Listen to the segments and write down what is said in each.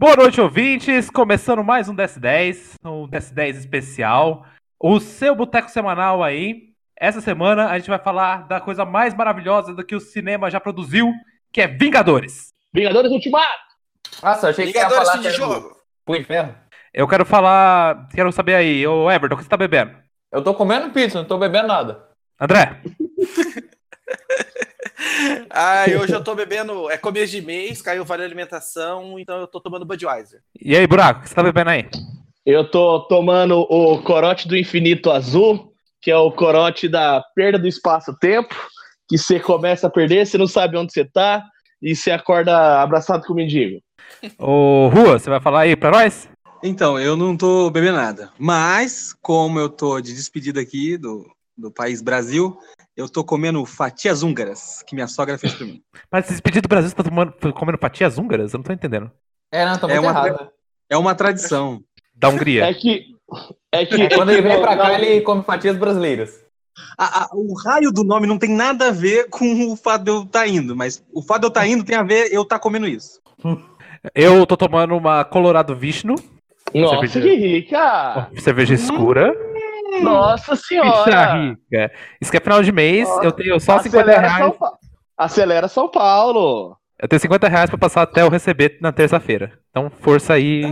Boa noite, ouvintes. Começando mais um DS10, um DS10 especial. O seu boteco semanal aí. Essa semana a gente vai falar da coisa mais maravilhosa do que o cinema já produziu, que é Vingadores. Vingadores Ultimato! Nossa, achei Vingadores que ia falar de jogo. de Ferro. Eu quero falar. Quero saber aí, ô Everton, o que você tá bebendo? Eu tô comendo pizza, não tô bebendo nada. André? Ah, hoje eu tô bebendo. É começo de mês, caiu vale alimentação, então eu tô tomando Budweiser. E aí, Buraco, o que você tá bebendo aí? Eu tô tomando o corote do infinito azul, que é o corote da perda do espaço-tempo, que você começa a perder, você não sabe onde você tá, e você acorda abraçado com o mendigo. Ô Rua, você vai falar aí pra nós? Então, eu não tô bebendo nada. Mas, como eu tô de despedida aqui do, do país Brasil, eu tô comendo fatias húngaras, que minha sogra fez pra mim. Mas esse pedido do Brasil, você tá tomando, comendo fatias húngaras? Eu não tô entendendo. É, não, tô É muito uma- errado. É uma tradição. Da Hungria. É que. É que. É quando é ele vem pra não- cá, ele come fatias brasileiras. A- a- o raio do nome não tem nada a ver com o fato de eu estar indo, mas o fato de eu estar indo tem a ver eu estar comendo isso. Eu tô tomando uma Colorado Vishnu, Nossa, Cerveja. que rica! cerveja escura. Nossa Ficha senhora! rica. Isso que é final de mês, eu tenho só 50 Acelera reais. São, Pa- Acelera São Paulo! Eu tenho 50 reais pra passar até eu receber na terça-feira. Então, força aí,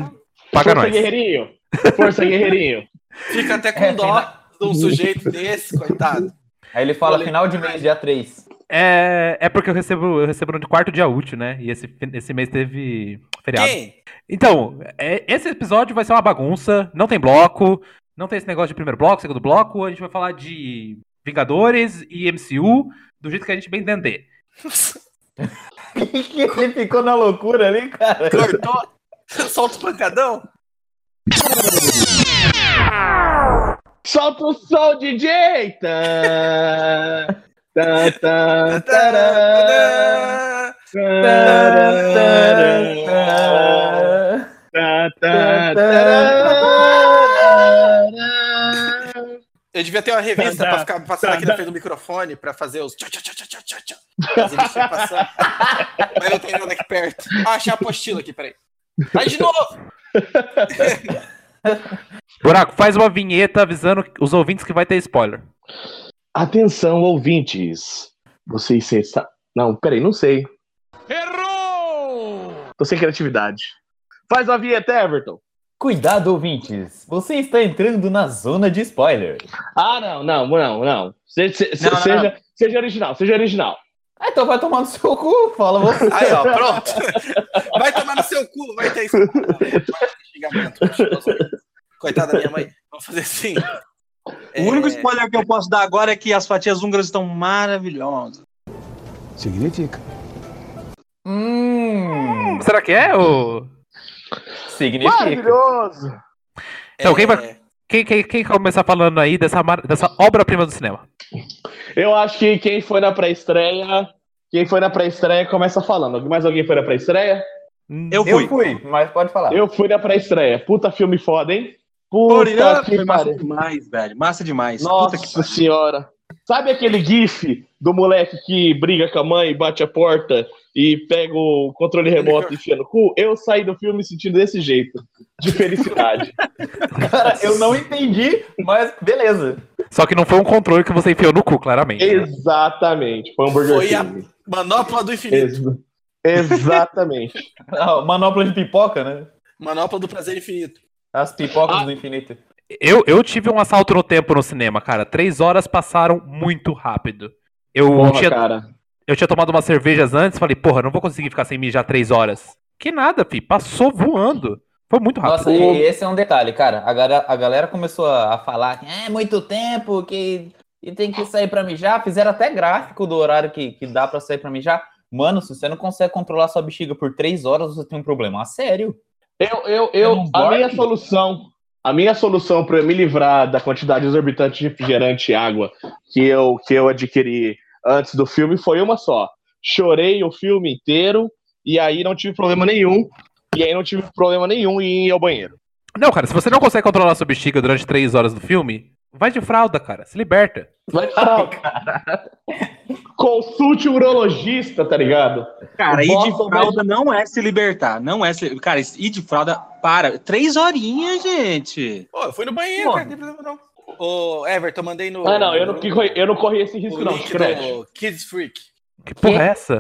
paga Força, nós. guerreirinho! Força, guerreirinho! Fica até com É, dó final- de um sujeito desse, coitado. Aí ele fala Olha- final de mês, dia 3. É, é porque eu recebo, eu recebo no quarto dia útil, né? E esse, esse mês teve feriado. Quem? Então, é, esse episódio vai ser uma bagunça, não tem bloco, não tem esse negócio de primeiro bloco, segundo bloco, a gente vai falar de Vingadores e MCU do jeito que a gente bem entender. ele ficou na loucura ali, cara. Cortou? Solta o pancadão? Solta o som, DJ! Tá, tá, tá, tará, tá, tá, tará. Eu devia ter uma revista Tá, pra ficar passando tá, aqui tá. na frente do microfone pra fazer os tchá tchá tchá tchá tchá tchá. Mas não tem nada aqui perto. Ah, achei a apostila aqui, peraí. Vai de novo! Buraco, faz uma vinheta avisando os ouvintes que vai ter spoiler. Atenção, ouvintes. Vocês se- sa- Não, peraí, não sei. Errou! Tô sem criatividade. Faz a vinheta, Everton. Cuidado, ouvintes. Você está entrando na zona de spoiler. Ah, não, não, não, não. Se- se- se- Não, não, seja, seja original, seja original. Ah, então vai tomar no seu cu, fala você. Aí, ó, pronto. Vai tomar no seu cu, vai ter isso. Coitada da minha mãe. Vamos fazer assim. O único spoiler que eu posso dar agora é que as fatias húngaras estão maravilhosas. Significa. Hum, Será que é? Ou... significa. Maravilhoso! Então, quem É, vai- Quem, quem, quem começar falando aí dessa, dessa obra-prima do cinema? Eu acho que quem foi na pré-estreia. Quem foi na pré-estreia começa falando. Mais alguém foi na pré-estreia? Eu Eu fui. fui, mas pode falar. Eu fui na pré-estreia. Puta filme foda, hein? Puta foi que massa pariu. demais, velho. Massa demais. Puta que Nossa senhora. Sabe aquele gif do moleque que briga com a mãe, bate a porta e pega o controle remoto e enfia no cu? Eu saí do filme me sentindo desse jeito. De felicidade. Cara, eu não entendi, mas beleza. Só que não foi um controle que você enfiou no cu, claramente. Exatamente. Foi um Burger Foi a King. manopla do infinito. Ex- Exatamente. Não, manopla de pipoca, né? Manopla do prazer infinito. As pipocas Ah. do infinito. Eu, eu tive um assalto no tempo no cinema, cara. Três horas passaram muito rápido. Eu, Porra, tinha, cara. Eu tinha tomado umas cervejas antes, falei, porra, não vou conseguir ficar sem mijar três horas. Que nada, fi. Passou voando. Foi muito rápido. Nossa, e esse é um detalhe, cara. A galera, a galera começou a, falar que é muito tempo, que e tem que sair pra mijar. Fizeram até gráfico do horário que, que dá pra sair pra mijar. Mano, se você não consegue controlar sua bexiga por três horas, você tem um problema. Ah, sério? Eu, eu, Eu a minha solução, a minha solução para me livrar da quantidade exorbitante de refrigerante e água que eu, que eu adquiri antes do filme foi uma só. Chorei o filme inteiro e aí não tive problema nenhum. E aí não tive problema nenhum em ir ao banheiro. Não, cara, se você não consegue controlar sua bexiga durante três horas do filme, vai de fralda, cara. Se liberta. Vai falar, consulte o urologista, tá ligado? Cara, ir de fralda não é se libertar. Não é se. Cara, ir de fralda. Para. Três horinhas, gente. Pô, eu fui no banheiro, Pô. cara, não tem problema não. Ô, Everton, mandei no. Ah, não, eu não, corri- eu não corri esse risco, o não. Kids Freak. Que porra é essa?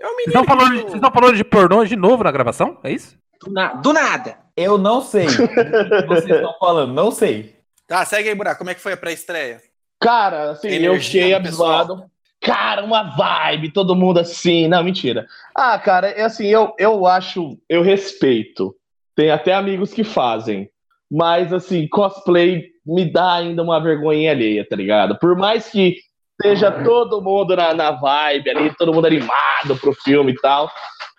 É Vocês menino. estão falando, que- de- vocês estão falando de pornô de novo na gravação? É isso? Do, na- do nada. Eu não sei. o que Vocês estão falando, não sei. Tá, segue aí, Buraco. Como é que foi a pré-estreia? Cara, assim, eu Energia fiquei do pessoal. abismado. Cara, uma vibe, todo mundo assim. Não, mentira. Ah, cara, é assim, eu, eu acho, eu respeito. Tem até amigos que fazem. Mas, assim, cosplay me dá ainda uma vergonha alheia, tá ligado? Por mais que esteja todo mundo na, na vibe ali, todo mundo animado pro filme e tal.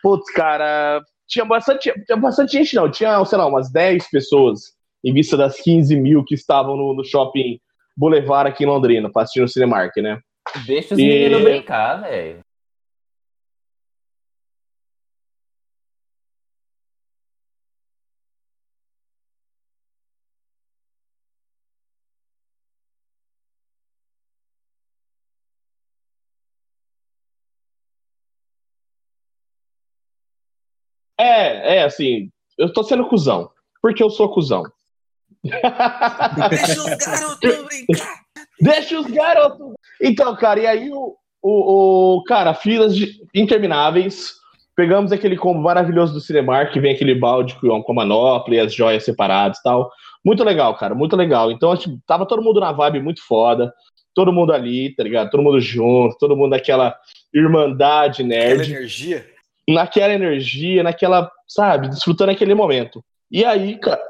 Putz, cara, tinha bastante, tinha bastante gente, não. Tinha, sei lá, umas 10 pessoas em vista das 15 mil que estavam no, no shopping Boulevard aqui em Londrina, pra assistir no Cinemark, né? Deixa os E- meninos brincar, velho. É, é assim, eu tô sendo cuzão. Porque eu sou cuzão. Deixa os garotos brincar. Deixa os garotos. Então, cara, e aí o, o, o- cara, filas de- intermináveis. Pegamos aquele combo maravilhoso do Cinemark, que vem aquele balde com, a manopla e as joias separadas e tal. Muito legal, cara, muito legal. Então, tipo, tava todo mundo na vibe muito foda. Todo mundo ali, tá ligado? Todo mundo junto, todo mundo naquela irmandade Aquela nerd. energia. Naquela energia, naquela, sabe, desfrutando aquele momento. E aí, cara,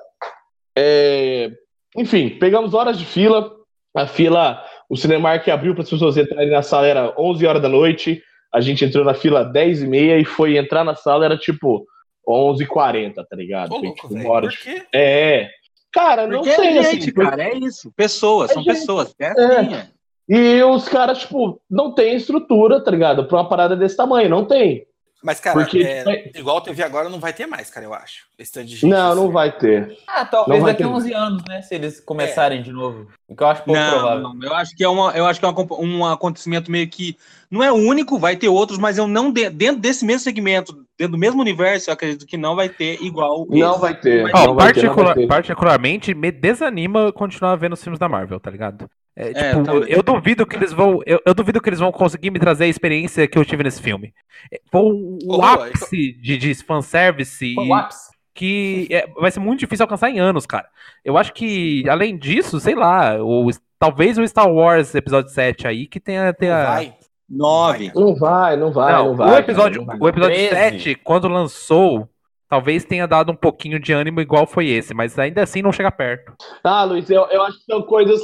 é, enfim, pegamos horas de fila, a fila, o Cinemark abriu para as pessoas entrarem na sala, era 11 horas da noite, a gente entrou na fila 10 e meia e foi entrar na sala, era tipo 11 h 40 tá ligado? Ô, Foi, louco, tipo, uma hora de... quê? É, cara, não Porque sei, é assim, gente, porque- cara, é isso. Pessoas, É são gente. pessoas. É assim, é. E os caras, tipo, não tem estrutura, tá ligado? Pra uma parada desse tamanho, não tem. Mas, cara, Porque- é, igual teve agora, não vai ter mais, cara, eu acho. Esse tanto de gente. Não, assim. não vai ter. Ah, talvez daqui a ter. 11 anos, né? Se eles começarem de novo. O que eu acho pouco Não, provável. não, eu acho que é, uma, eu acho que é uma- um acontecimento meio que não é único, vai ter outros, mas eu não de- dentro desse mesmo segmento, dentro do mesmo universo, eu acredito que não vai ter igual. Não vai ter. Vai Ó, não vai ter, não vai particular- ter. particularmente, me desanima continuar vendo os filmes da Marvel, tá ligado? É, É, tipo, também. eu duvido que eles vão. Eu, eu duvido que eles vão conseguir me trazer a experiência que eu tive nesse filme. É, Foi o, o Ô, ápice de, de fanservice Foi o ápice. que é, vai ser muito difícil alcançar em anos, cara. Eu acho que, além disso, sei lá, o, talvez o Star Wars episódio 7 aí que tenha. Não tenha... vai. Nove. Não vai, não vai, não, Não, vai. o episódio, cara, vai. o episódio 13. 7, quando lançou, talvez tenha dado um pouquinho de ânimo igual foi esse, mas ainda assim não chega perto. Ah, Luiz, eu, eu acho que são coisas,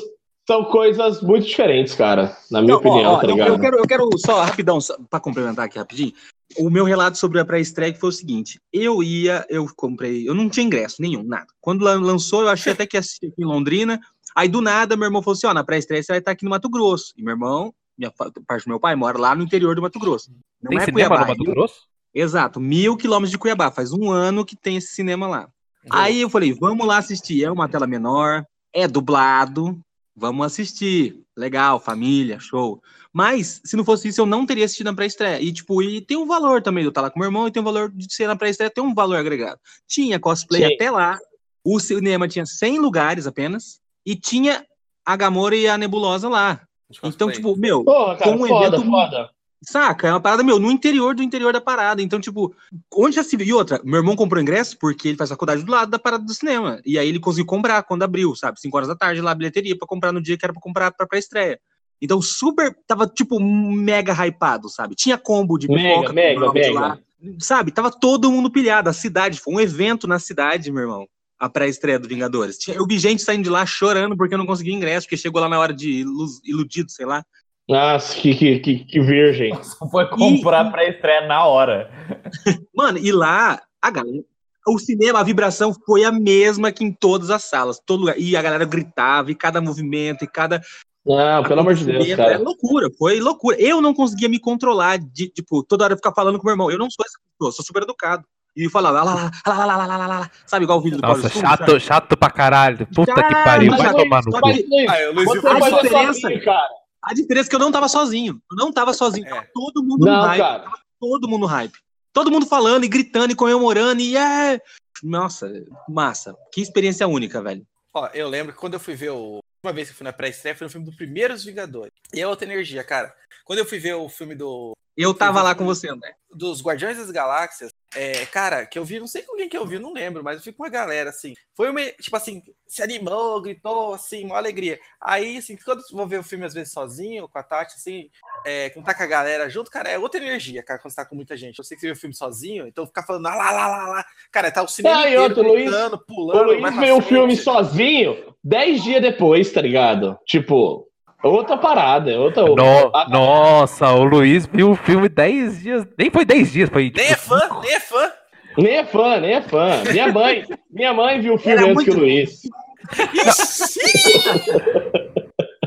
são coisas muito diferentes, cara. Na minha Não, ó, opinião, ó, tá eu- ligado? eu, quero, eu quero só rapidão, pra complementar aqui rapidinho. O meu relato sobre a pré-estreia foi o seguinte: eu ia, eu comprei, eu não tinha ingresso nenhum, nada. Quando lan- lançou, eu achei até que ia assistir aqui em Londrina. Aí do nada, meu irmão falou assim: ó, na pré-estreia você vai estar aqui no Mato Grosso. E meu irmão, minha parte do meu pai, mora lá no interior do Mato Grosso. Não Tem é cinema Cuiabá. no Mato Grosso? Exato, mil quilômetros de Cuiabá. Faz um ano que tem esse cinema lá. Aí eu falei, vamos lá assistir. É uma tela menor, é dublado, vamos assistir. Legal, família, show. Mas, se não fosse isso, eu não teria assistido na pré-estreia. E, tipo, e tem um valor também de eu estar lá com meu irmão, e tem um valor de ser na pré-estreia, tem um valor agregado. Tinha cosplay Sim. até lá, o cinema tinha 100 lugares apenas, e tinha a Gamora e a Nebulosa lá. Então, tipo, meu, Porra, cara, com um foda, evento- foda. Saca? É uma parada, meu, no interior do interior da parada. Então, tipo, onde já se viu? E outra, meu irmão comprou ingresso porque ele faz faculdade do lado da parada do cinema. E aí ele conseguiu comprar quando abriu, sabe? 5 horas da tarde lá, bilheteria, pra comprar no dia que era pra comprar pra pré-estreia. Então, super. Tava, tipo, mega hypado, sabe? Tinha combo de Mega, pipoca, com mega, brownie mega. lá. Sabe? Tava todo mundo pilhado. A cidade, foi um evento na cidade, meu irmão. A pré-estreia do Vingadores. Tinha- Eu vi gente saindo de lá chorando porque não conseguia ingresso, porque chegou lá na hora de ilu- iludido, sei lá. Nossa, que, que, que, que virgem. Só foi comprar pra estreia na hora. Mano, e lá, a galera. O cinema, a vibração foi a mesma que em todas as salas, todo lugar. E a galera gritava, e cada movimento, e cada. Não, pelo amor de Deus, É cara. loucura, foi loucura. Eu não conseguia me controlar de, tipo, toda hora ficar falando com meu irmão. Eu não sou essa pessoa, sou super educado. E falar lá, lá, lá, lá, lá, lá, lá, lá, sabe, igual o vídeo do Nossa, Paulo chato, chato pra caralho. Puta que pariu, vai tomar no cu. Ah, o Luiz Você a vai fazer diferença- sozinho, cara. A diferença é que eu não tava sozinho. Eu não tava sozinho. É. Tava todo mundo no Não, hype. cara. Todo mundo no hype. Todo mundo falando e gritando e comemorando e é. Nossa, massa. Que experiência única, velho. Ó, eu lembro que quando eu fui ver o. Uma vez que eu fui na pré-estreia, foi no filme do Primeiros Vingadores. E é outra energia, cara. Quando eu fui ver o filme do, Eu tava lá com você, André. dos Guardiões das Galáxias, é, cara, que eu vi, não sei com quem que eu vi, não lembro, mas eu fui com uma galera, assim. Foi uma, tipo assim, se animou, gritou, assim, uma alegria. Aí, assim, quando eu vou ver o filme, às vezes, sozinho, com a Tati, assim, é, que não tá com a galera junto, cara, é outra energia, cara, quando você tá com muita gente. Eu sei que você vê o filme sozinho, então ficar falando lá, lá, lá, lá, lá. Cara, tá o cinema Ah, inteiro outro, Luiz- gritando, O pulando. Luiz vai pra veio o filme sozinho dez dias depois, tá ligado? Tipo, outra parada, é outra. No- Ah, nossa, o Luiz viu o filme 10 dias. Nem foi 10 dias, foi. Nem é tipo, fã, nem é fã. Nem é fã, nem é fã. Minha mãe, minha mãe viu o filme Era antes que o muito- Luiz.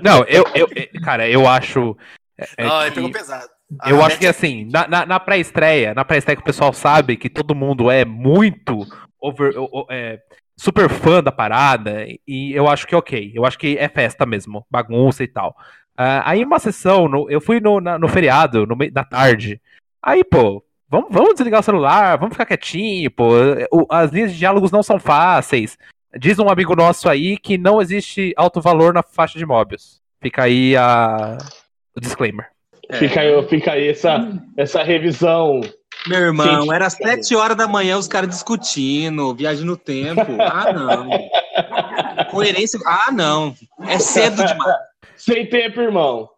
Não, eu, eu, eu- cara, eu acho. é, é Não, ele que- pegou pesado. Eu Ah, acho que assim, na, na, na pré-estreia, na pré-estreia que o pessoal sabe que todo mundo é muito over, o- o- é, super fã da parada, e eu acho que ok, eu acho que é festa mesmo, bagunça e tal. Ah, aí uma sessão, no- eu fui no, na- no feriado, no meio da tarde, aí pô, vamos, vamos desligar o celular, vamos ficar quietinho, pô, o- as linhas de diálogos não são fáceis. Diz um amigo nosso aí que não existe alto valor na faixa de Mobius. Fica aí a... o disclaimer. Fica aí, fica aí essa, essa revisão. Meu irmão, Gente, era sete horas da manhã os caras discutindo, viagem no tempo. Ah, não. Coerência. Ah, não. É cedo demais. Sem tempo, irmão.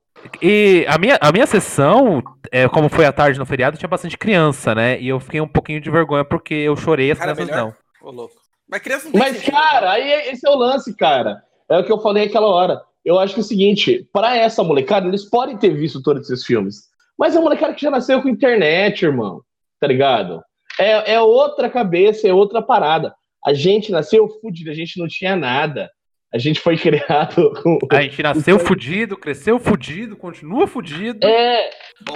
E a minha, a minha sessão, é, como foi à tarde no feriado, tinha bastante criança, né? E eu fiquei um pouquinho de vergonha porque eu chorei as Cara, crianças melhor. não. Ô, louco. Mas criança não tem Mas, sentido, cara, aí esse é o lance, cara. É o que eu falei aquela hora. Eu acho que é o seguinte, para essa molecada, eles podem ter visto todos esses filmes. Mas é uma molecada que já nasceu com internet, irmão. Tá ligado? É, é outra cabeça, é outra parada. A gente nasceu fudido, a gente não tinha nada. A gente foi criado com. A gente nasceu fudido, cresceu fudido, continua fudido. É.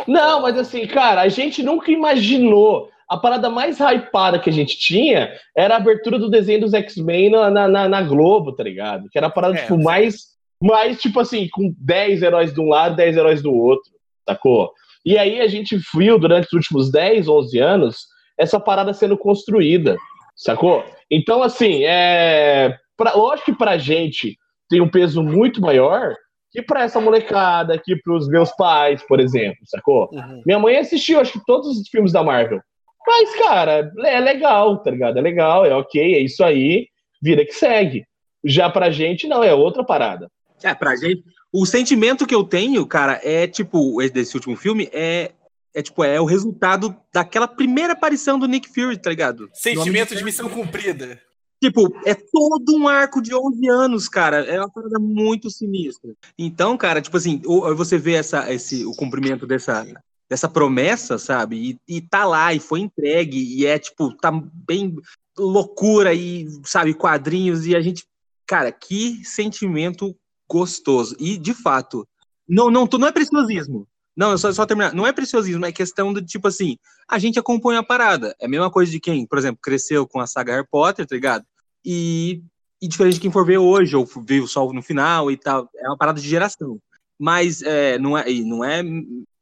Não, mas assim, cara, a gente nunca imaginou. A parada mais hypada que a gente tinha era a abertura do desenho dos X-Men na, na, na- Globo, tá ligado? Que era a parada, É, tipo, mais, mais, tipo assim, com 10 heróis de um lado, 10 heróis do outro, sacou? E aí a gente viu durante os últimos 10, 11 anos essa parada sendo construída, sacou? Então, assim, é. Pra, lógico que pra gente tem um peso muito maior que pra essa molecada, que pros meus pais, por exemplo, sacou? Uhum. Minha mãe assistiu, acho que todos os filmes da Marvel. Mas, cara, é legal, tá ligado? É legal, é ok, é isso aí, vida que segue. Já pra gente, não, é outra parada. É, pra gente. O sentimento que eu tenho, cara, é tipo, esse- desse último filme, é. É tipo, é o resultado daquela primeira aparição do Nick Fury, tá ligado? Sentimento de missão cumprida. Tipo, é todo um arco de 11 anos, cara. É uma parada muito sinistra. Então, cara, tipo assim, você vê essa, esse, o cumprimento dessa, dessa promessa, sabe? E, e tá lá, e foi entregue, e é, tipo, tá bem loucura, e, sabe, quadrinhos, e a gente. Cara, que sentimento gostoso. E, de fato, não, não, não é preciosismo. Não, é só, só terminar. Não é preciosismo, é questão do tipo assim, a gente acompanha a parada. É a mesma coisa de quem, por exemplo, cresceu com a saga Harry Potter, tá ligado? E, e diferente de quem for ver hoje, ou viu só no final e tal. É uma parada de geração. Mas é, não, é, não é,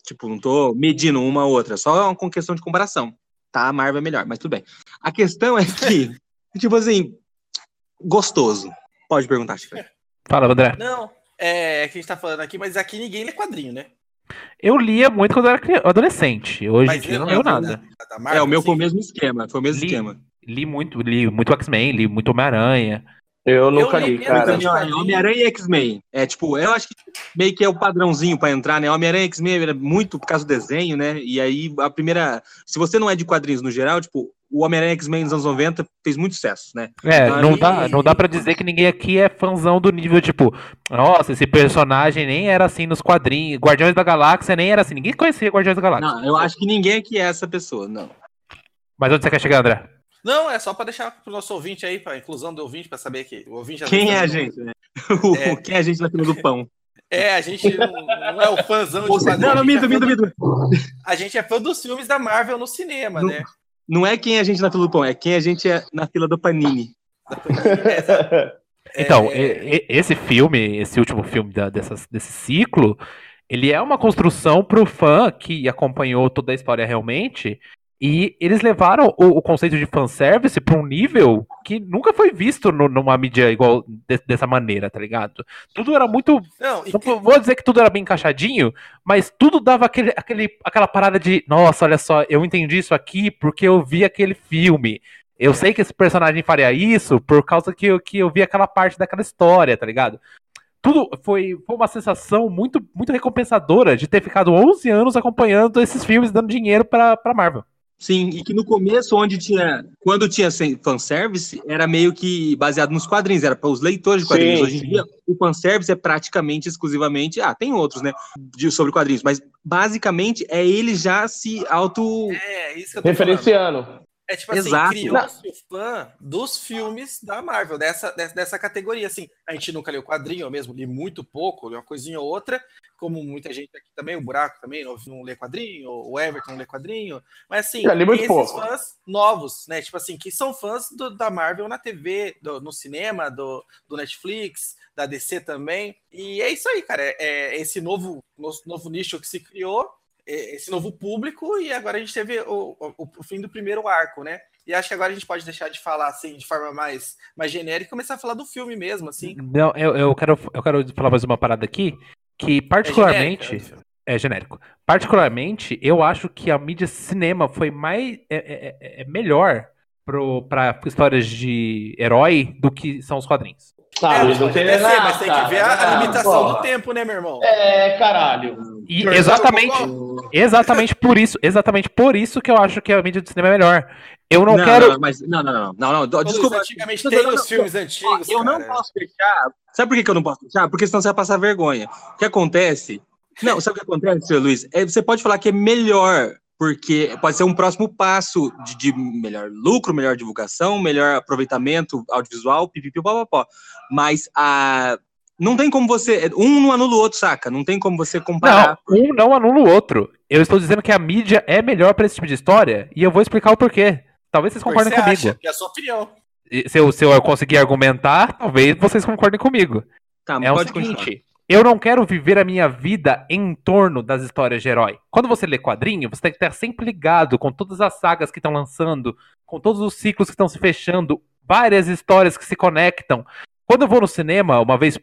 tipo, não tô medindo uma ou outra, só uma questão de comparação. Tá, a Marvel é melhor, mas tudo bem. A questão é que, tipo assim, gostoso. Pode perguntar, Chico. Fala, André. Não, é que a gente tá falando aqui, mas aqui ninguém lê quadrinho, né? Eu lia muito quando eu era criança, adolescente. Hoje em dia eu não da- nada. da Marvel, É, o meu assim? foi o mesmo esquema, foi o mesmo Li, esquema. li muito, li muito X-Men, li muito Homem-Aranha. Eu nunca li li, menos cara. quadrinho. Homem-Aranha e X-Men. É tipo, eu acho que meio que é o padrãozinho pra entrar, né? Homem-Aranha e X-Men era muito por causa do desenho, né? E aí a primeira. Se você não é de quadrinhos no geral, tipo, o Homem-Aranha X-Men nos anos 90 fez muito sucesso, né? É, Então, não ali- dá, não dá pra dizer que ninguém aqui é fãzão do nível, tipo, nossa, esse personagem nem era assim nos quadrinhos. Guardiões da Galáxia nem era assim. Ninguém conhecia Guardiões da Galáxia. Não, eu acho que ninguém aqui é essa pessoa, não. Mas onde você quer chegar, André? Não, é só pra deixar pro nosso ouvinte aí, pra inclusão do ouvinte, pra saber que o ouvinte Quem é a gente, né? O- É. Quem é a gente na fila do pão? É, a gente não, não é o fãzão de Você- quadrinho. Não, não, gente minto, minto, minto. a gente é fã dos filmes da Marvel no cinema, Não. né? Não é quem é a gente na fila do pão, é quem a gente é na fila do Panini. Então, É, esse filme, esse último filme da- dessas- desse ciclo, Ele é uma construção pro fã que acompanhou toda a história realmente. E eles levaram o, o conceito de fanservice pra um nível que nunca foi visto no- numa mídia igual de- dessa maneira, tá ligado? Tudo era muito. Não, Não vou- vou dizer que tudo era bem encaixadinho, mas tudo dava aquele, aquele, aquela parada de, nossa, olha só, eu entendi isso aqui porque eu vi aquele filme. Eu sei que esse personagem faria isso por causa que eu, que eu vi aquela parte daquela história, tá ligado? Tudo foi, foi uma sensação muito, muito recompensadora de ter ficado 11 anos acompanhando esses filmes, dando dinheiro pra, pra Marvel. Sim, e que no começo, onde tinha. Quando tinha fanservice, era meio que baseado nos quadrinhos, era para os leitores de quadrinhos. Sim, Hoje em sim. dia, o fanservice é praticamente exclusivamente. Ah, tem outros, né? De, sobre quadrinhos, mas basicamente é ele já se auto. É, isso que eu tô falando. É tipo assim, Exato. criou-se o fã dos filmes da Marvel, dessa, dessa, dessa categoria, assim. A gente nunca leu quadrinho, eu mesmo li muito pouco, li uma coisinha ou outra, como muita gente aqui também, o Buraco também não, não lê quadrinho, o Everton não lê quadrinho, mas assim, esses pouco. fãs novos, né, tipo assim, que são fãs do- da Marvel na TV, do- no cinema, do, do Netflix, da DC também, e é isso aí, cara, é, é esse novo, novo, novo nicho que se criou, esse novo público e agora a gente teve o, o, o fim do primeiro arco, né? E acho que agora a gente pode deixar de falar assim de forma mais, mais genérica e começar a falar do filme mesmo, assim. Não, eu, eu, quero, eu quero falar mais uma parada aqui, que particularmente. genérica. É genérico. Particularmente, eu acho que a mídia cinema foi mais. É, é- é- é melhor para histórias de herói do que são os quadrinhos. Ah, é, Luiz, não tem nada, mas tem que ver a, a cara. limitação Porra. do tempo, né, meu irmão? É, caralho. E exatamente, exatamente por isso, exatamente por isso que eu acho que a mídia de cinema é melhor. Eu não, não, quero. não, mas não, não, não, não, não, desculpa. antigamente Não, tem não, não, os filmes antigos, Eu não cara. posso fechar. Sabe por que que eu não posso fechar? Porque senão você vai passar vergonha. O que acontece? Não, sabe o que acontece, seu Luiz? É, você pode falar que é melhor, porque pode ser um próximo passo de, de melhor lucro, melhor divulgação, melhor aproveitamento audiovisual, pipipi, papapó. Mas a. Não tem como você. Um não anula o outro, saca? Não tem como você comparar. Não, um não anula o outro. Eu estou dizendo que a mídia é melhor para esse tipo de história e eu vou explicar o porquê. Talvez vocês concordem você comigo. acha? É a sua opinião. E Se eu, se eu conseguir argumentar, talvez vocês concordem comigo. Tá, mas É o pode continuar. Eu não quero viver a minha vida em torno das histórias de herói. Quando você lê quadrinho, você tem que estar sempre ligado com todas as sagas que estão lançando, com todos os ciclos que estão se fechando, várias histórias que se conectam. Quando eu vou no cinema, uma vez,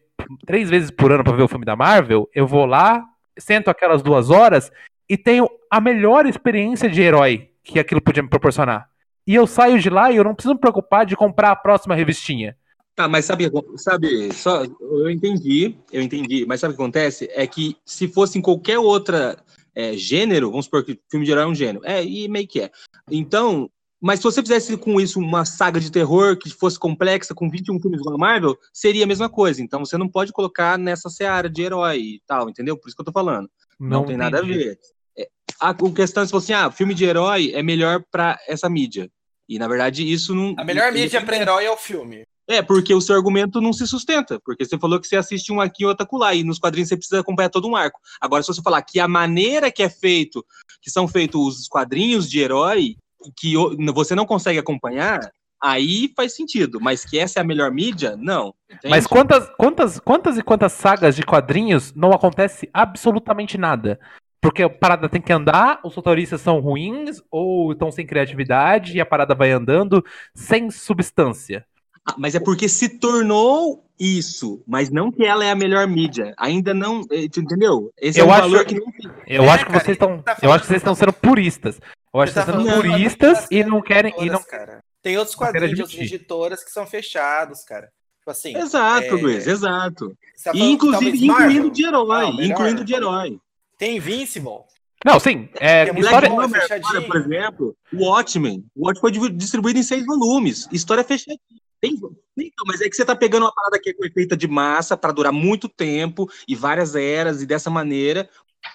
três vezes por ano pra ver o filme da Marvel, eu vou lá, sento aquelas duas horas e tenho a melhor experiência de herói que aquilo podia me proporcionar. E eu saio de lá e eu não preciso me preocupar de comprar a próxima revistinha. Tá, mas sabe, sabe, só eu entendi, eu entendi, mas sabe o que acontece? É que se fosse em qualquer outra é, gênero, vamos supor que filme de herói é um gênero, é, e meio que é. Então, mas se você fizesse com isso uma saga de terror que fosse complexa, com 21 filmes da Marvel, seria a mesma coisa. Então você não pode colocar nessa seara de herói e tal, entendeu? Por isso que eu tô falando. Não, tem nada a ver. É, a, questão é se fosse assim, ah, filme de herói é melhor pra essa mídia. E na verdade isso não. A melhor mídia pra herói é o filme. É, porque o seu argumento não se sustenta. Porque você falou que você assiste um aqui e outro acolá, e nos quadrinhos você precisa acompanhar todo um arco. Agora, se você falar que a maneira que é feito, que são feitos os quadrinhos de herói, que você não consegue acompanhar, aí faz sentido. Mas que essa é a melhor mídia, não. entende? Mas quantas, quantas, quantas e quantas sagas de quadrinhos não acontece absolutamente nada? Porque a parada tem que andar, os roteiristas são ruins, ou estão sem criatividade, e a parada vai andando sem substância. Ah, Mas é porque se tornou isso, mas não que ela é a melhor mídia. Ainda não, eh, entendeu? Esse Eu é um acho- valor que não tem. Eu É, acho que cara, vocês estão. tá eu acho que vocês estão sendo puristas. Eu acho que Você vocês tá estão sendo puristas e não querem. E não... cara. Tem outros quadrinhos de outras editoras que são fechados, cara. Tipo assim. Exato, é, Luiz, exato. tá E, falando, inclusive, incluindo de herói, Não, melhor. incluindo de herói. Tem Invincible. Não, sim. É, história... É por exemplo, o Watchmen. O Watchmen foi distribuído em seis volumes. História fechadinha. Tem- Então, mas é que você tá pegando uma parada que é feita de massa para durar muito tempo e várias eras e dessa maneira.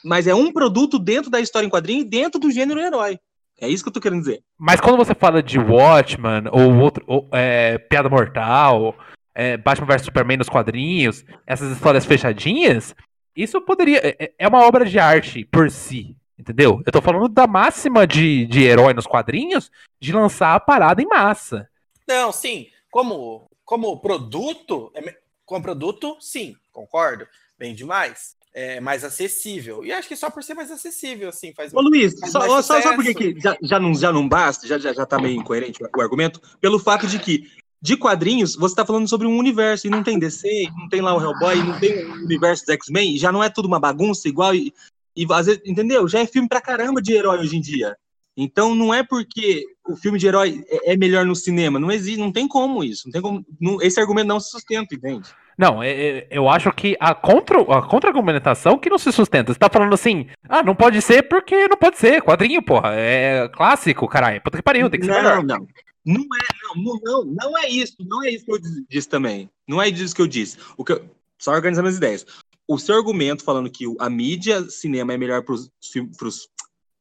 Mas é um produto dentro da história em quadrinho e dentro do gênero herói. É isso que eu tô querendo dizer. Mas quando você fala de Watchman, ou outro. ou, é, Piada Mortal, é, Batman vs Superman nos quadrinhos, essas histórias fechadinhas, isso poderia. É, é uma obra de arte por si. Entendeu? Eu tô falando da máxima de, de herói nos quadrinhos de lançar a parada em massa. Não, sim. Como, como produto, é como produto, sim, concordo. Bem demais. é, mais acessível. E acho que só por ser mais acessível, assim, faz. Ô Luiz, faz só, só, só porque que já, já, não, já não basta, já, já, já tá meio incoerente o argumento, pelo fato de que de quadrinhos você tá falando sobre um universo e não tem DC, não tem lá o Hellboy, não tem o universo dos X-Men, já não é tudo uma bagunça igual e, e às vezes, entendeu? Já é filme pra caramba de herói hoje em dia. Então não é porque o filme de herói é, é melhor no cinema, não existe, não tem como isso, não tem como, não- esse argumento não se sustenta, entende? Não, é- é- eu acho que a contra a contra-argumentação que não se sustenta. Você tá falando assim, ah, não pode ser porque não pode ser. Quadrinho, porra. É clássico, caralho. Puta que pariu, tem que ser não, melhor. Não, não é, não, não, não, é isso, não é isso que eu disse também. Não é isso que eu disse. O que eu- só organizando as ideias. O seu argumento falando que a mídia cinema é melhor pros, fi-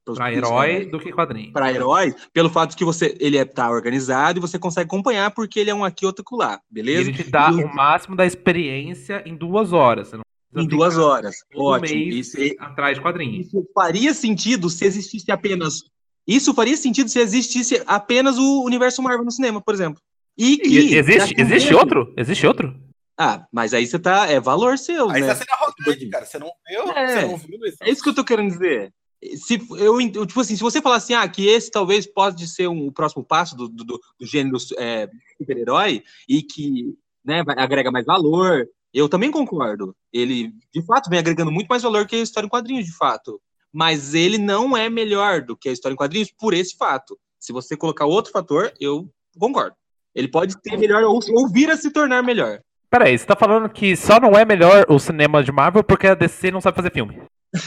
pros- herói do que quadrinho. para heróis, pelo fato de que você ele é, tá organizado e você consegue acompanhar porque ele é um aqui outro lá, E beleza? ele te dá E o máximo da experiência em duas horas. Você em duas horas. Ótimo. mês Isso, é- atrás de quadrinhos. isso faria sentido se existisse apenas isso faria sentido se existisse apenas o universo Marvel no cinema, por exemplo. E que E- existe, existe tivesse- outro? Existe outro? Ah, mas aí você tá. É valor seu, Aí né? tá sendo arrogante, cara. Você não viu? É. Você não viu isso? É isso que eu tô querendo dizer. Se, eu, eu, tipo assim, se você falar assim, ah, que esse talvez pode ser um, o próximo passo do, do, do- do gênero é, super-herói e que né, vai- agrega mais valor, eu também concordo. Ele, de fato, vem agregando muito mais valor que a história em quadrinhos, de fato. Mas ele não é melhor do que a história em quadrinhos por esse fato. Se você colocar outro fator, eu concordo. Ele pode ser melhor ou, ou vir a se tornar melhor. Peraí, você tá falando que só não é melhor o cinema de Marvel porque a DC não sabe fazer filme.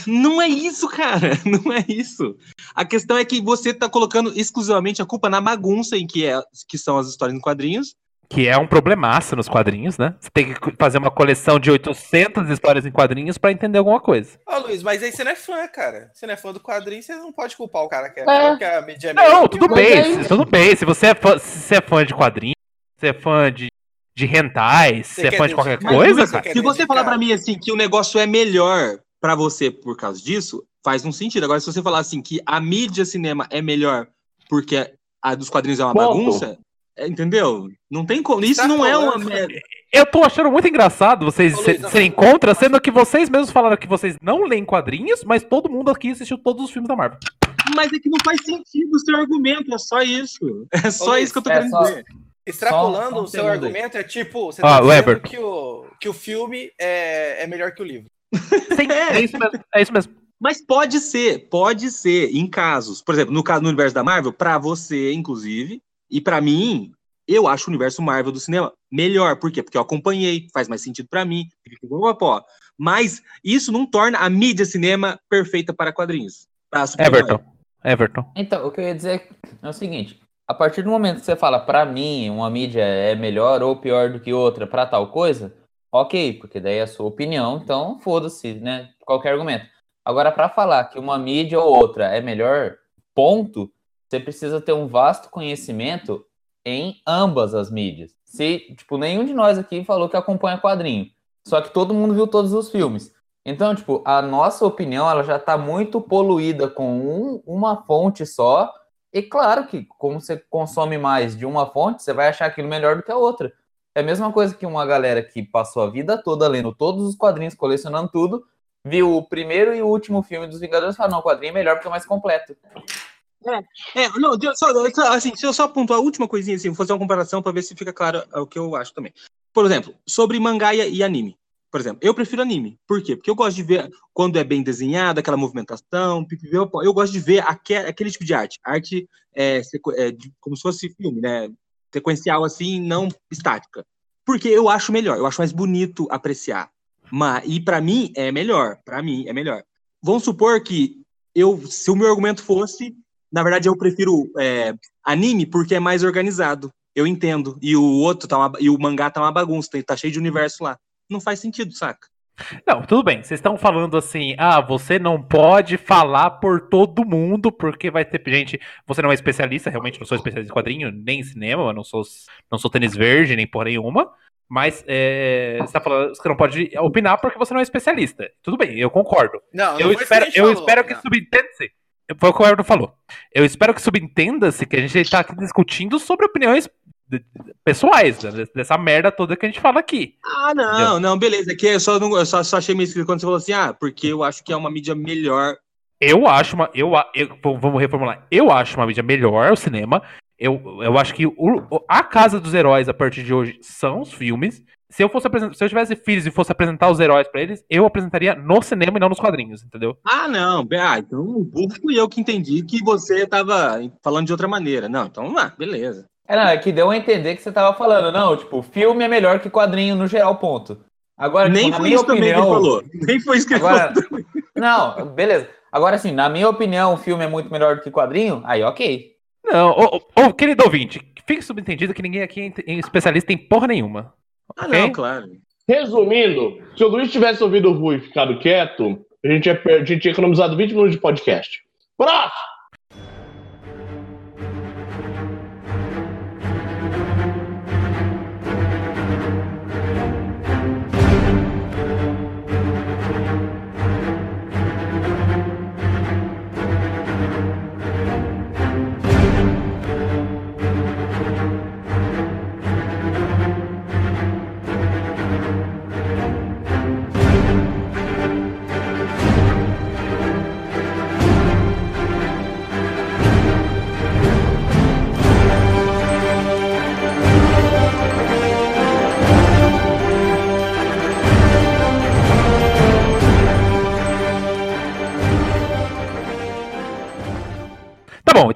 Não é isso, cara. Não é isso. A questão é que você tá colocando exclusivamente a culpa na bagunça em que, é, que são as histórias em quadrinhos. Que é um problemaço nos quadrinhos, né? Você tem que fazer uma coleção de 800 histórias em quadrinhos pra entender alguma coisa. Ô, Luiz, mas aí você não é fã, cara. Você não é fã do quadrinho, você não pode culpar o cara que é, É. que a mídia é Não, tudo bem, aí- tudo bem. Se você é fã, se você é fã de quadrinhos, se você é fã de, de hentai, se Você você é fã de qualquer coisa, cara. Se você falar pra dedicar- mim assim que o negócio é melhor pra você por causa disso, faz um sentido. Agora, se você falar assim que a mídia cinema é melhor porque a dos quadrinhos é uma Ponto. bagunça, é, entendeu? Não tem como. Isso não é uma. falando- Eu tô achando muito engraçado vocês serem contra, sendo que vocês mesmos falaram que vocês não leem quadrinhos, mas todo mundo aqui assistiu todos os filmes da Marvel. Mas é que não faz sentido o seu argumento, é só isso. É só Luiz, isso que eu tô é querendo só- dizer. Extrapolando Só um o seu argumento, é tipo, você Ah, tá o dizendo que o, que o filme é, é melhor que o livro. Sim, é isso mesmo. É isso mesmo. Mas pode ser, pode ser, em casos. Por exemplo, no caso no universo da Marvel, pra você, inclusive, e pra mim, eu acho o universo Marvel do cinema melhor. Por quê? Porque eu acompanhei, faz mais sentido pra mim. pó. Mas isso não torna a mídia cinema perfeita para quadrinhos. Pra. Everton. Everton. Então, o que eu ia dizer é o seguinte: a partir do momento que você fala, pra mim, uma mídia é melhor ou pior do que outra pra tal coisa, ok, porque daí é a sua opinião, então foda-se, né? Qualquer argumento. Agora, pra falar que uma mídia ou outra é melhor, ponto, você precisa ter um vasto conhecimento em ambas as mídias. Se, tipo, nenhum de nós aqui falou que acompanha quadrinho, só que todo mundo viu todos os filmes. Então, tipo, a nossa opinião ela já tá muito poluída com um- uma fonte só. E claro que, como você consome mais de uma fonte, você vai achar aquilo melhor do que a outra. É a mesma coisa que uma galera que passou a vida toda lendo todos os quadrinhos, colecionando tudo, viu o primeiro e o último filme dos Vingadores e fala, não, o quadrinho é melhor porque é mais completo. É, não, deixa eu só, assim, se eu só pontuar a última coisinha, assim, vou fazer uma comparação pra ver se fica claro o que eu acho também. Por exemplo, sobre mangá e anime. Por exemplo, eu prefiro anime. Por quê? Porque eu gosto de ver quando é bem desenhado, aquela movimentação, eu, gosto de ver aque- aquele tipo de arte. Arte é, é, como se fosse filme, né? Sequencial assim, não estática. Porque eu acho melhor, eu acho mais bonito apreciar. Mas, e pra mim é melhor, Pra mim é melhor. Vamos supor que eu, se o meu argumento fosse na verdade, eu prefiro é, anime porque é mais organizado. Eu entendo. E o outro tá uma, e o mangá tá uma bagunça, tá cheio de universo lá. Não faz sentido, saca? Não, tudo bem. Vocês estão falando assim, ah, você não pode falar por todo mundo, porque vai ter gente. Você não é especialista, realmente não sou especialista em quadrinho, nem em cinema, não sou, não sou tênis verde, nem por nenhuma. Mas é, você tá falando que você não pode opinar porque você não é especialista. Tudo bem, eu concordo. Não, não Eu isso espero, eu falou, espero que não. subentenda-se. Foi o que o Everton falou. Eu espero que subentenda-se que a gente está aqui discutindo sobre opiniões pessoais, né, dessa merda toda que a gente fala aqui. Ah, não, Entendeu? não, beleza. É que eu só, não, eu só, só achei meio esquisito quando você falou assim, ah, porque eu acho que é uma mídia melhor. Eu acho uma. Eu, eu- vamos reformular. Eu acho uma mídia melhor o cinema. Eu, eu acho que o- a casa dos heróis a partir de hoje são os filmes. Se eu fosse se eu tivesse filhos e fosse apresentar os heróis pra eles, eu apresentaria no cinema e não nos quadrinhos, entendeu? Ah, não, ah, então o burro fui eu que entendi que você tava falando de outra maneira. Não, então, ah, beleza. É, não, é que deu a entender que você tava falando, não, tipo, filme é melhor que quadrinho no geral, ponto. Agora, Nem tipo, na foi minha isso também que ele opinião, falou. Nem foi isso que ele Agora, falou. não, beleza. Agora, assim, na minha opinião, o filme é muito melhor do que quadrinho, aí ok. Não, ô, ô, ô, querido ouvinte, fique subentendido que ninguém aqui é especialista em porra nenhuma. Ah, ok? não, claro. Resumindo, se o Luiz tivesse ouvido o Rui e ficado quieto, a gente ia, a gente tinha economizado 20 minutos de podcast. Próximo!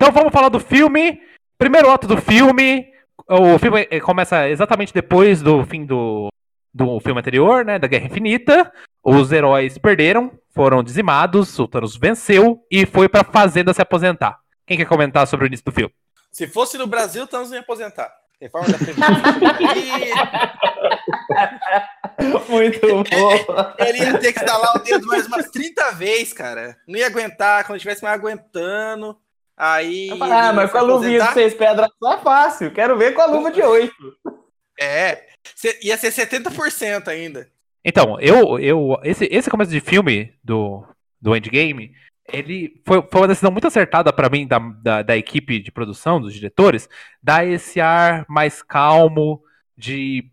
Então vamos falar do filme. Primeiro ato do filme. O filme eh, começa exatamente depois do fim do, do filme anterior, né? Da Guerra Infinita. Os heróis perderam, foram dizimados, o Thanos venceu e foi pra fazenda se aposentar. Quem quer comentar sobre o início do filme? Se fosse no Brasil, Thanos não ia aposentar. Reforma da Previdência. Muito bom. Ele ia ter que estalar o dedo mais umas 30 vezes, cara. Não ia aguentar, quando estivesse mais aguentando. Aí. Ah, mas com a luvinha de seis pedras só é fácil. Quero ver com a luva de oito. É. Ia ser 70% ainda. Então, eu, eu esse, esse começo de filme do, do Endgame, ele foi, foi uma decisão muito acertada pra mim da, da, da equipe de produção, dos diretores, dar esse ar mais calmo, de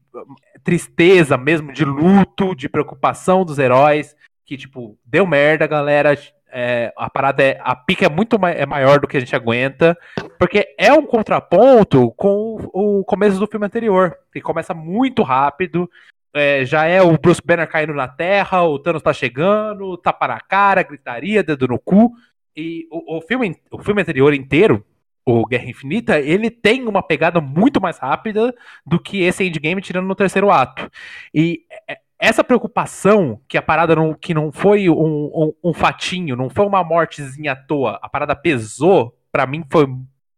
tristeza mesmo, de luto, de preocupação dos heróis, que tipo, deu merda, galera. É, a parada é. A pica é muito ma- é maior do que a gente aguenta. Porque é um contraponto com o começo do filme anterior. Que começa muito rápido. É, já é o Bruce Banner caindo na terra, o Thanos tá chegando, tapa na cara, gritaria, dedo no cu. E o, o filme, o filme anterior inteiro, o Guerra Infinita, ele tem uma pegada muito mais rápida do que esse endgame tirando no terceiro ato. E é- essa preocupação que a parada não, que não foi um, um, um fatinho, não foi uma mortezinha à toa, a parada pesou, pra mim foi,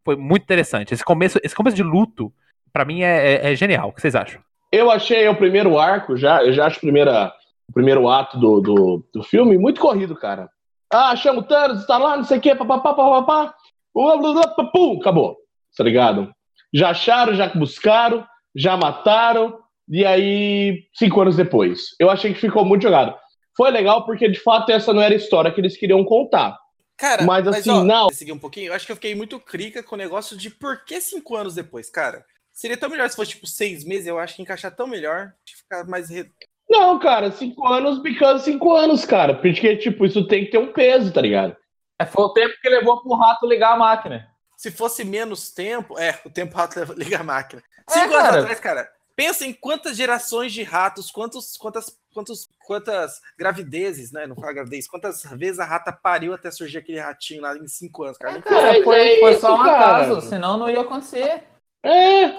foi muito interessante. Esse começo, esse começo de luto, pra mim é, é- é genial. O que vocês acham? Eu achei o primeiro arco, já, eu já acho primeira, o primeiro ato do, do, do filme muito corrido, cara. Ah, chama o Thanos, tá lá, não sei o quê, papapá, papapá, pum, acabou, tá ligado? Já acharam, já buscaram, já mataram, e aí, cinco anos depois. Eu achei que ficou muito jogado. Foi legal porque, de fato, essa não era a história que eles queriam contar. Cara, Mas, assim, ó, não. seguir um pouquinho, eu acho que eu fiquei muito crica com o negócio de por que cinco anos depois, cara. Seria tão melhor se fosse tipo seis meses, eu acho que encaixar tão melhor, ficar mais. re- Não, cara, cinco anos, because cinco anos, cara. Porque, tipo, isso tem que ter um peso, tá ligado? É, foi o tempo que levou pro rato ligar a máquina. Se fosse menos tempo, é, o tempo rato leva- liga a máquina. É, Cinco anos cara. atrás, cara, pensa em quantas gerações de ratos, quantos, quantas, quantos, quantas gravidezes, né? Não fala gravidez, quantas vezes a rata pariu até surgir aquele ratinho lá em cinco anos, cara. Cara, Cara, foi, é foi isso, só um cara. acaso, senão não ia acontecer. É,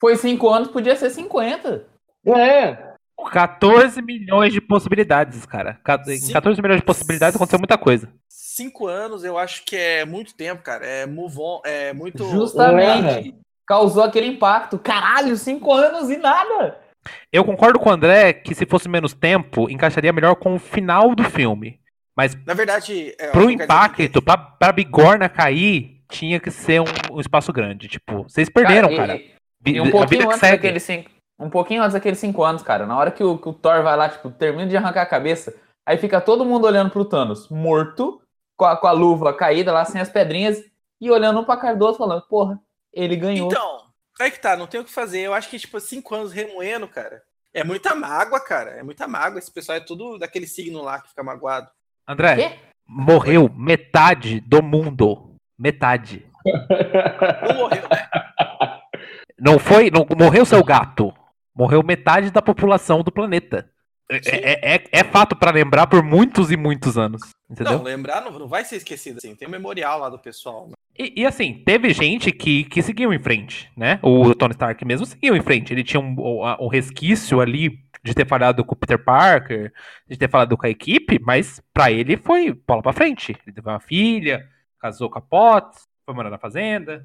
Foi cinco anos, podia ser 50. é. 14 milhões de possibilidades, cara. Ca- Em Sim. 14 milhões de possibilidades aconteceu muita coisa. Cinco anos eu acho que é muito tempo, cara. É move on, é muito. Justamente. Causou aquele impacto. Caralho, cinco anos e nada. Eu concordo com o André que se fosse menos tempo, encaixaria melhor com o final do filme. Mas Na verdade, é, pro dizer que- impacto, pra, pra bigorna cair, tinha que ser um, um espaço grande. Tipo, vocês perderam, cara. e- E um pouquinho antes daqueles cinco. Um pouquinho antes daqueles cinco anos, cara. Na hora que o, que o Thor vai lá, tipo, termina de arrancar a cabeça, aí fica todo mundo olhando pro Thanos, morto, com a, com a luva caída lá, sem as pedrinhas, e olhando um pra cara do outro, falando, porra, ele ganhou. Então, Aí que tá, não tem o que fazer. Eu acho que, tipo, cinco anos remoendo, cara. É muita mágoa, cara. É muita mágoa. Esse pessoal é tudo daquele signo lá que fica magoado. André, Quê? morreu metade do mundo. Metade. Não morreu, né? Não foi. Não morreu seu gato. Morreu metade da população do planeta. É, é- é- é fato pra lembrar por muitos e muitos anos. Entendeu? Não, lembrar não, não vai ser esquecido assim. Tem um memorial lá do pessoal. E, e, assim, teve gente que, que seguiu em frente, né? O Tony Stark mesmo seguiu em frente. Ele tinha um, um- resquício ali de ter falhado com o Peter Parker, de ter falado com a equipe, mas pra ele foi bola pra frente. Ele teve uma filha, casou com a Potts, foi morar na fazenda.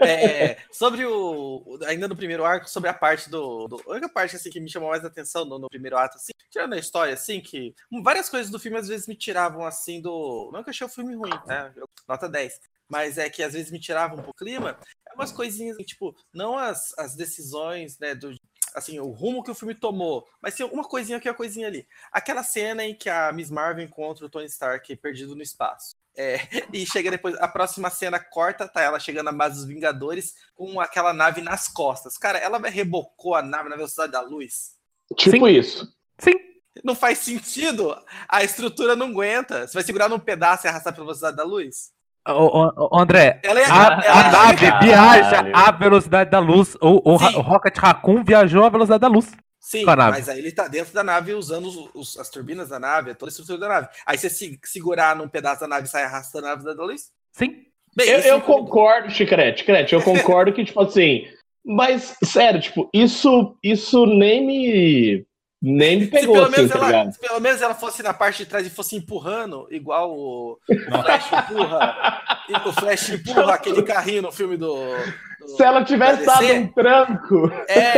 É, sobre o. Ainda no primeiro arco, sobre a parte do. do- a única parte assim, que me chamou mais atenção no, no primeiro ato, assim, tirando a história, assim, que várias coisas do filme às vezes me tiravam assim do. Não que eu achei o filme ruim, né? Nota 10. Mas é que às vezes me tiravam um pouco o clima. É umas coisinhas, assim, tipo, não as, as decisões, né? Do, assim, o rumo que o filme tomou, mas tem uma coisinha aqui, uma coisinha ali. Aquela cena em que a Miss Marvel encontra o Tony Stark perdido no espaço. É, e chega depois, a próxima cena corta, tá ela chegando na base dos Vingadores com aquela nave nas costas. Cara, ela rebocou a nave na velocidade da luz. Tipo Sim. isso. Sim. Não faz sentido. A estrutura não aguenta. Você vai segurar num pedaço e arrastar pela velocidade da luz? Ô, ô, ô, André, Ela é. a, ela a é- nave Caralho. viaja à velocidade da luz. O, o, o Rocket Raccoon viajou à velocidade da luz. Sim, com a nave. mas aí ele tá dentro da nave usando os- os- as turbinas da nave, toda a estrutura da nave. Aí você se, segurar num pedaço da nave e sair arrastando a nave da luz? Sim. Bem, Eu, eu concordo, Chicrete, Chicrete, eu concordo que, tipo assim. Mas, sério, tipo, isso, isso nem me. Nem me Se pegou, pelo, assim, menos tá ela, se pelo menos ela fosse na parte de trás e fosse empurrando, igual o, Flash empurra. e o Flash empurra aquele carrinho no filme do. do- Se ela tivesse da dado um tranco. É,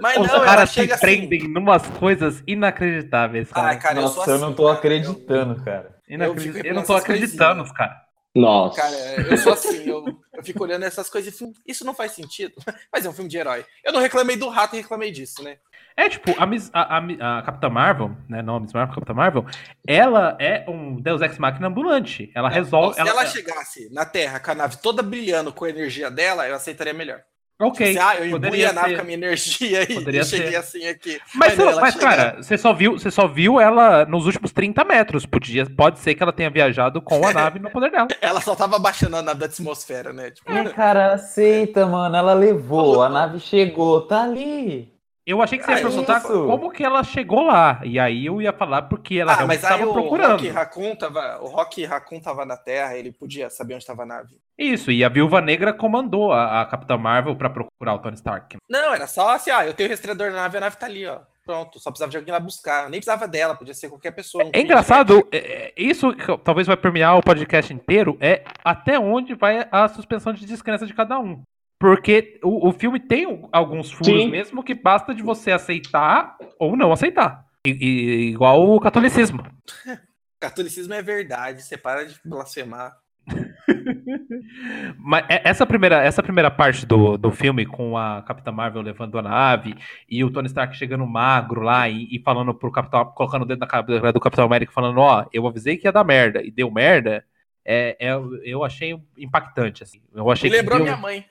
mas Os não, ela caras se assim. prendem numas coisas inacreditáveis, cara. Ah, cara, eu Nossa, eu assim. não tô cara. acreditando, cara. Inacredit- eu Eu, não tô acreditando, coisinhas. cara. Nossa. Cara, eu sou assim, eu, eu fico olhando essas coisas e fico, isso não faz sentido. Mas é um filme de herói. Eu não reclamei do rato e reclamei disso, né? É tipo, a, Miss- a, a, a Capitã Marvel, né? Não a Miss Marvel, a Capitã Marvel, ela é um Deus Ex Machina ambulante. Ela resolve. Se ela, ela, chegasse na Terra com a nave toda brilhando com a energia dela, eu aceitaria melhor. Ok. Tipo assim, ah, eu poderia a nave ser. com a minha energia e, Poderia e cheguei ser. assim aqui. Mas, não, você- ela mas, chega- cara, você só, viu, você só viu ela nos últimos 30 metros. Podia, pode ser que ela tenha viajado com a nave no poder dela. Ela só tava baixando a nave da atmosfera, né? Tipo, É, cara, aceita, mano. Ela levou, a nave chegou, tá ali. Eu achei que você ia Ah, perguntar isso. como que ela chegou lá. E aí eu ia falar porque ela ah, realmente mas aí estava o procurando. Rock Raccoon tava, o Rock Raccoon tava na Terra, ele podia saber onde tava a nave. Isso, e a Viúva Negra comandou a, a Capitã Marvel pra procurar o Tony Stark. Não, era só assim, ah, eu tenho o rastreador da nave, a nave tá ali, ó. Pronto, só precisava de alguém lá buscar. Nem precisava dela, podia ser qualquer pessoa. um É engraçado, é, é, isso que talvez vai permear o podcast inteiro, é até onde vai a suspensão de descrença de cada um. Porque o, o filme tem alguns furos Sim. mesmo que basta de você aceitar ou não aceitar. E- e- igual o catolicismo. Catolicismo é verdade, você para de blasfemar. Mas é- essa primeira, essa primeira parte do, do filme, com a Capitã Marvel levando a nave e o Tony Stark chegando magro lá e, e falando pro Capitão, colocando o dedo na cabeça do Capitão América, falando: Ó, eu avisei que ia dar merda, e deu merda. É, é- eu achei impactante, assim. Eu achei Me que lembrou deu- minha mãe.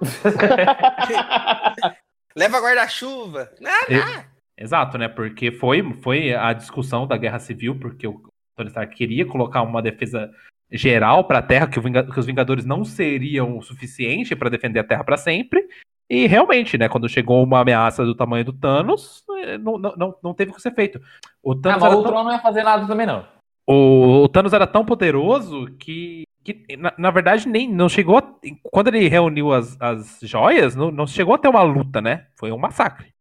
Leva guarda-chuva. Ah, Eu- Exato, né? Porque foi, foi a discussão da Guerra Civil, porque o Tony Stark queria colocar uma defesa geral para a Terra, que, que os Vingadores não seriam o suficiente para defender a Terra para sempre. E realmente, né? Quando chegou uma ameaça do tamanho do Thanos, eh, não, não, não, não teve o que ser feito. O Ah, Thanos, mas era, o tão, não ia fazer nada também, não. o, o Thanos era tão poderoso que, que na, na verdade, nem não chegou. a- quando ele reuniu as, as joias, não, não chegou a ter uma luta, né? Foi um massacre.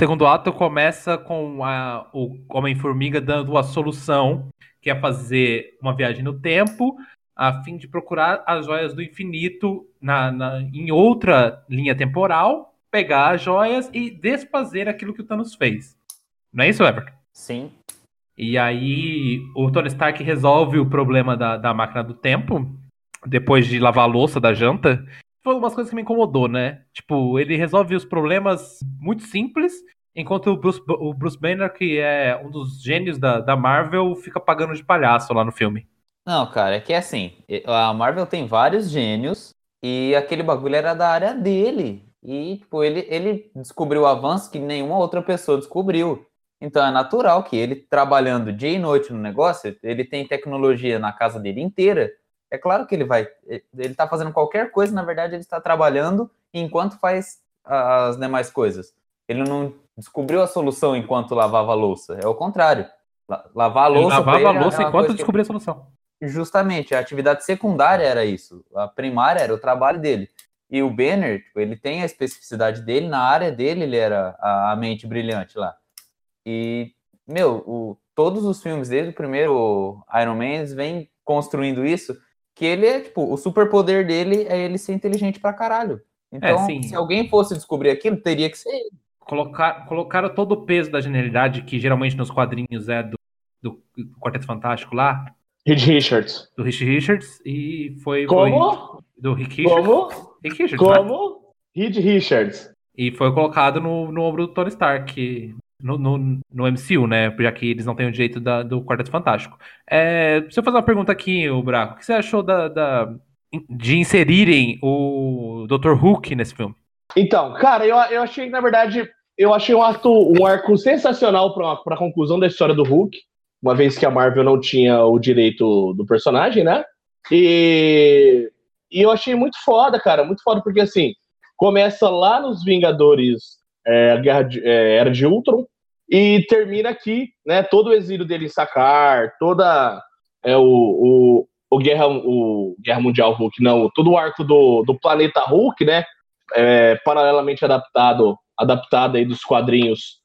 Segundo ato começa com a- o Homem-Formiga dando a solução, que é fazer uma viagem no tempo, a fim de procurar as joias do infinito na, na- em outra linha temporal, pegar as joias e desfazer aquilo que o Thanos fez. Não é isso, Everton? Sim. E aí o Tony Stark resolve o problema da, da máquina do tempo, depois de lavar a louça da janta. Foi umas coisas que me incomodou, né? Tipo, ele resolve os problemas muito simples, enquanto o Bruce, o Bruce Banner, que é um dos gênios da, da Marvel, fica pagando de palhaço lá no filme. Não, cara, é que é assim, a Marvel tem vários gênios e aquele bagulho era da área dele. E, tipo, ele, ele descobriu avanço que nenhuma outra pessoa descobriu. Então é natural que ele, trabalhando dia e noite no negócio, ele tem tecnologia na casa dele inteira. É claro que ele vai. Ele tá fazendo qualquer coisa, na verdade, ele está trabalhando enquanto faz as demais coisas. Ele não descobriu a solução enquanto lavava a louça. É o contrário. La- Lavar a Ele louça. pra lavava a ele é louça enquanto descobria a solução. Justamente, a atividade secundária era isso. A primária era o trabalho dele. E o Banner, tipo, ele tem a especificidade dele, na área dele ele era a, a mente brilhante lá. E, meu, o- todos os filmes desde o primeiro Iron Man, eles vêm construindo isso, que ele é, tipo, o superpoder dele é ele ser inteligente pra caralho. Então, sim. se alguém fosse descobrir aquilo, teria que ser ele. Colocar, colocaram todo o peso da genialidade, que geralmente nos quadrinhos é do, do Quarteto Fantástico lá, Reed Richards. do Rich Richards, e foi. foi Como? do Rick Richards. Como? Rick Richards, né? Como? Reed Richards. E foi colocado no, no ombro do Tony Stark, no, no, MCU, né? Já que eles não têm o direito da- do Quarteto Fantástico. É, se eu fazer uma pergunta aqui, o Braco, o que você achou da, da- de inserirem o Dr. Hulk nesse filme? Então, cara, eu, eu achei, na verdade, eu achei um, ato, um arco sensacional para a conclusão da história do Hulk, uma vez que a Marvel não tinha o direito do personagem, né? E, e eu achei muito foda, cara, muito foda, porque assim, começa lá nos Vingadores é, a Guerra de, é, Era de Ultron e termina aqui, né? Todo o exílio dele em Sakaar, toda é, o, o, o, Guerra, o Guerra Mundial Hulk, não, todo o arco do, do planeta Hulk, né? é, paralelamente adaptado, adaptada aí dos quadrinhos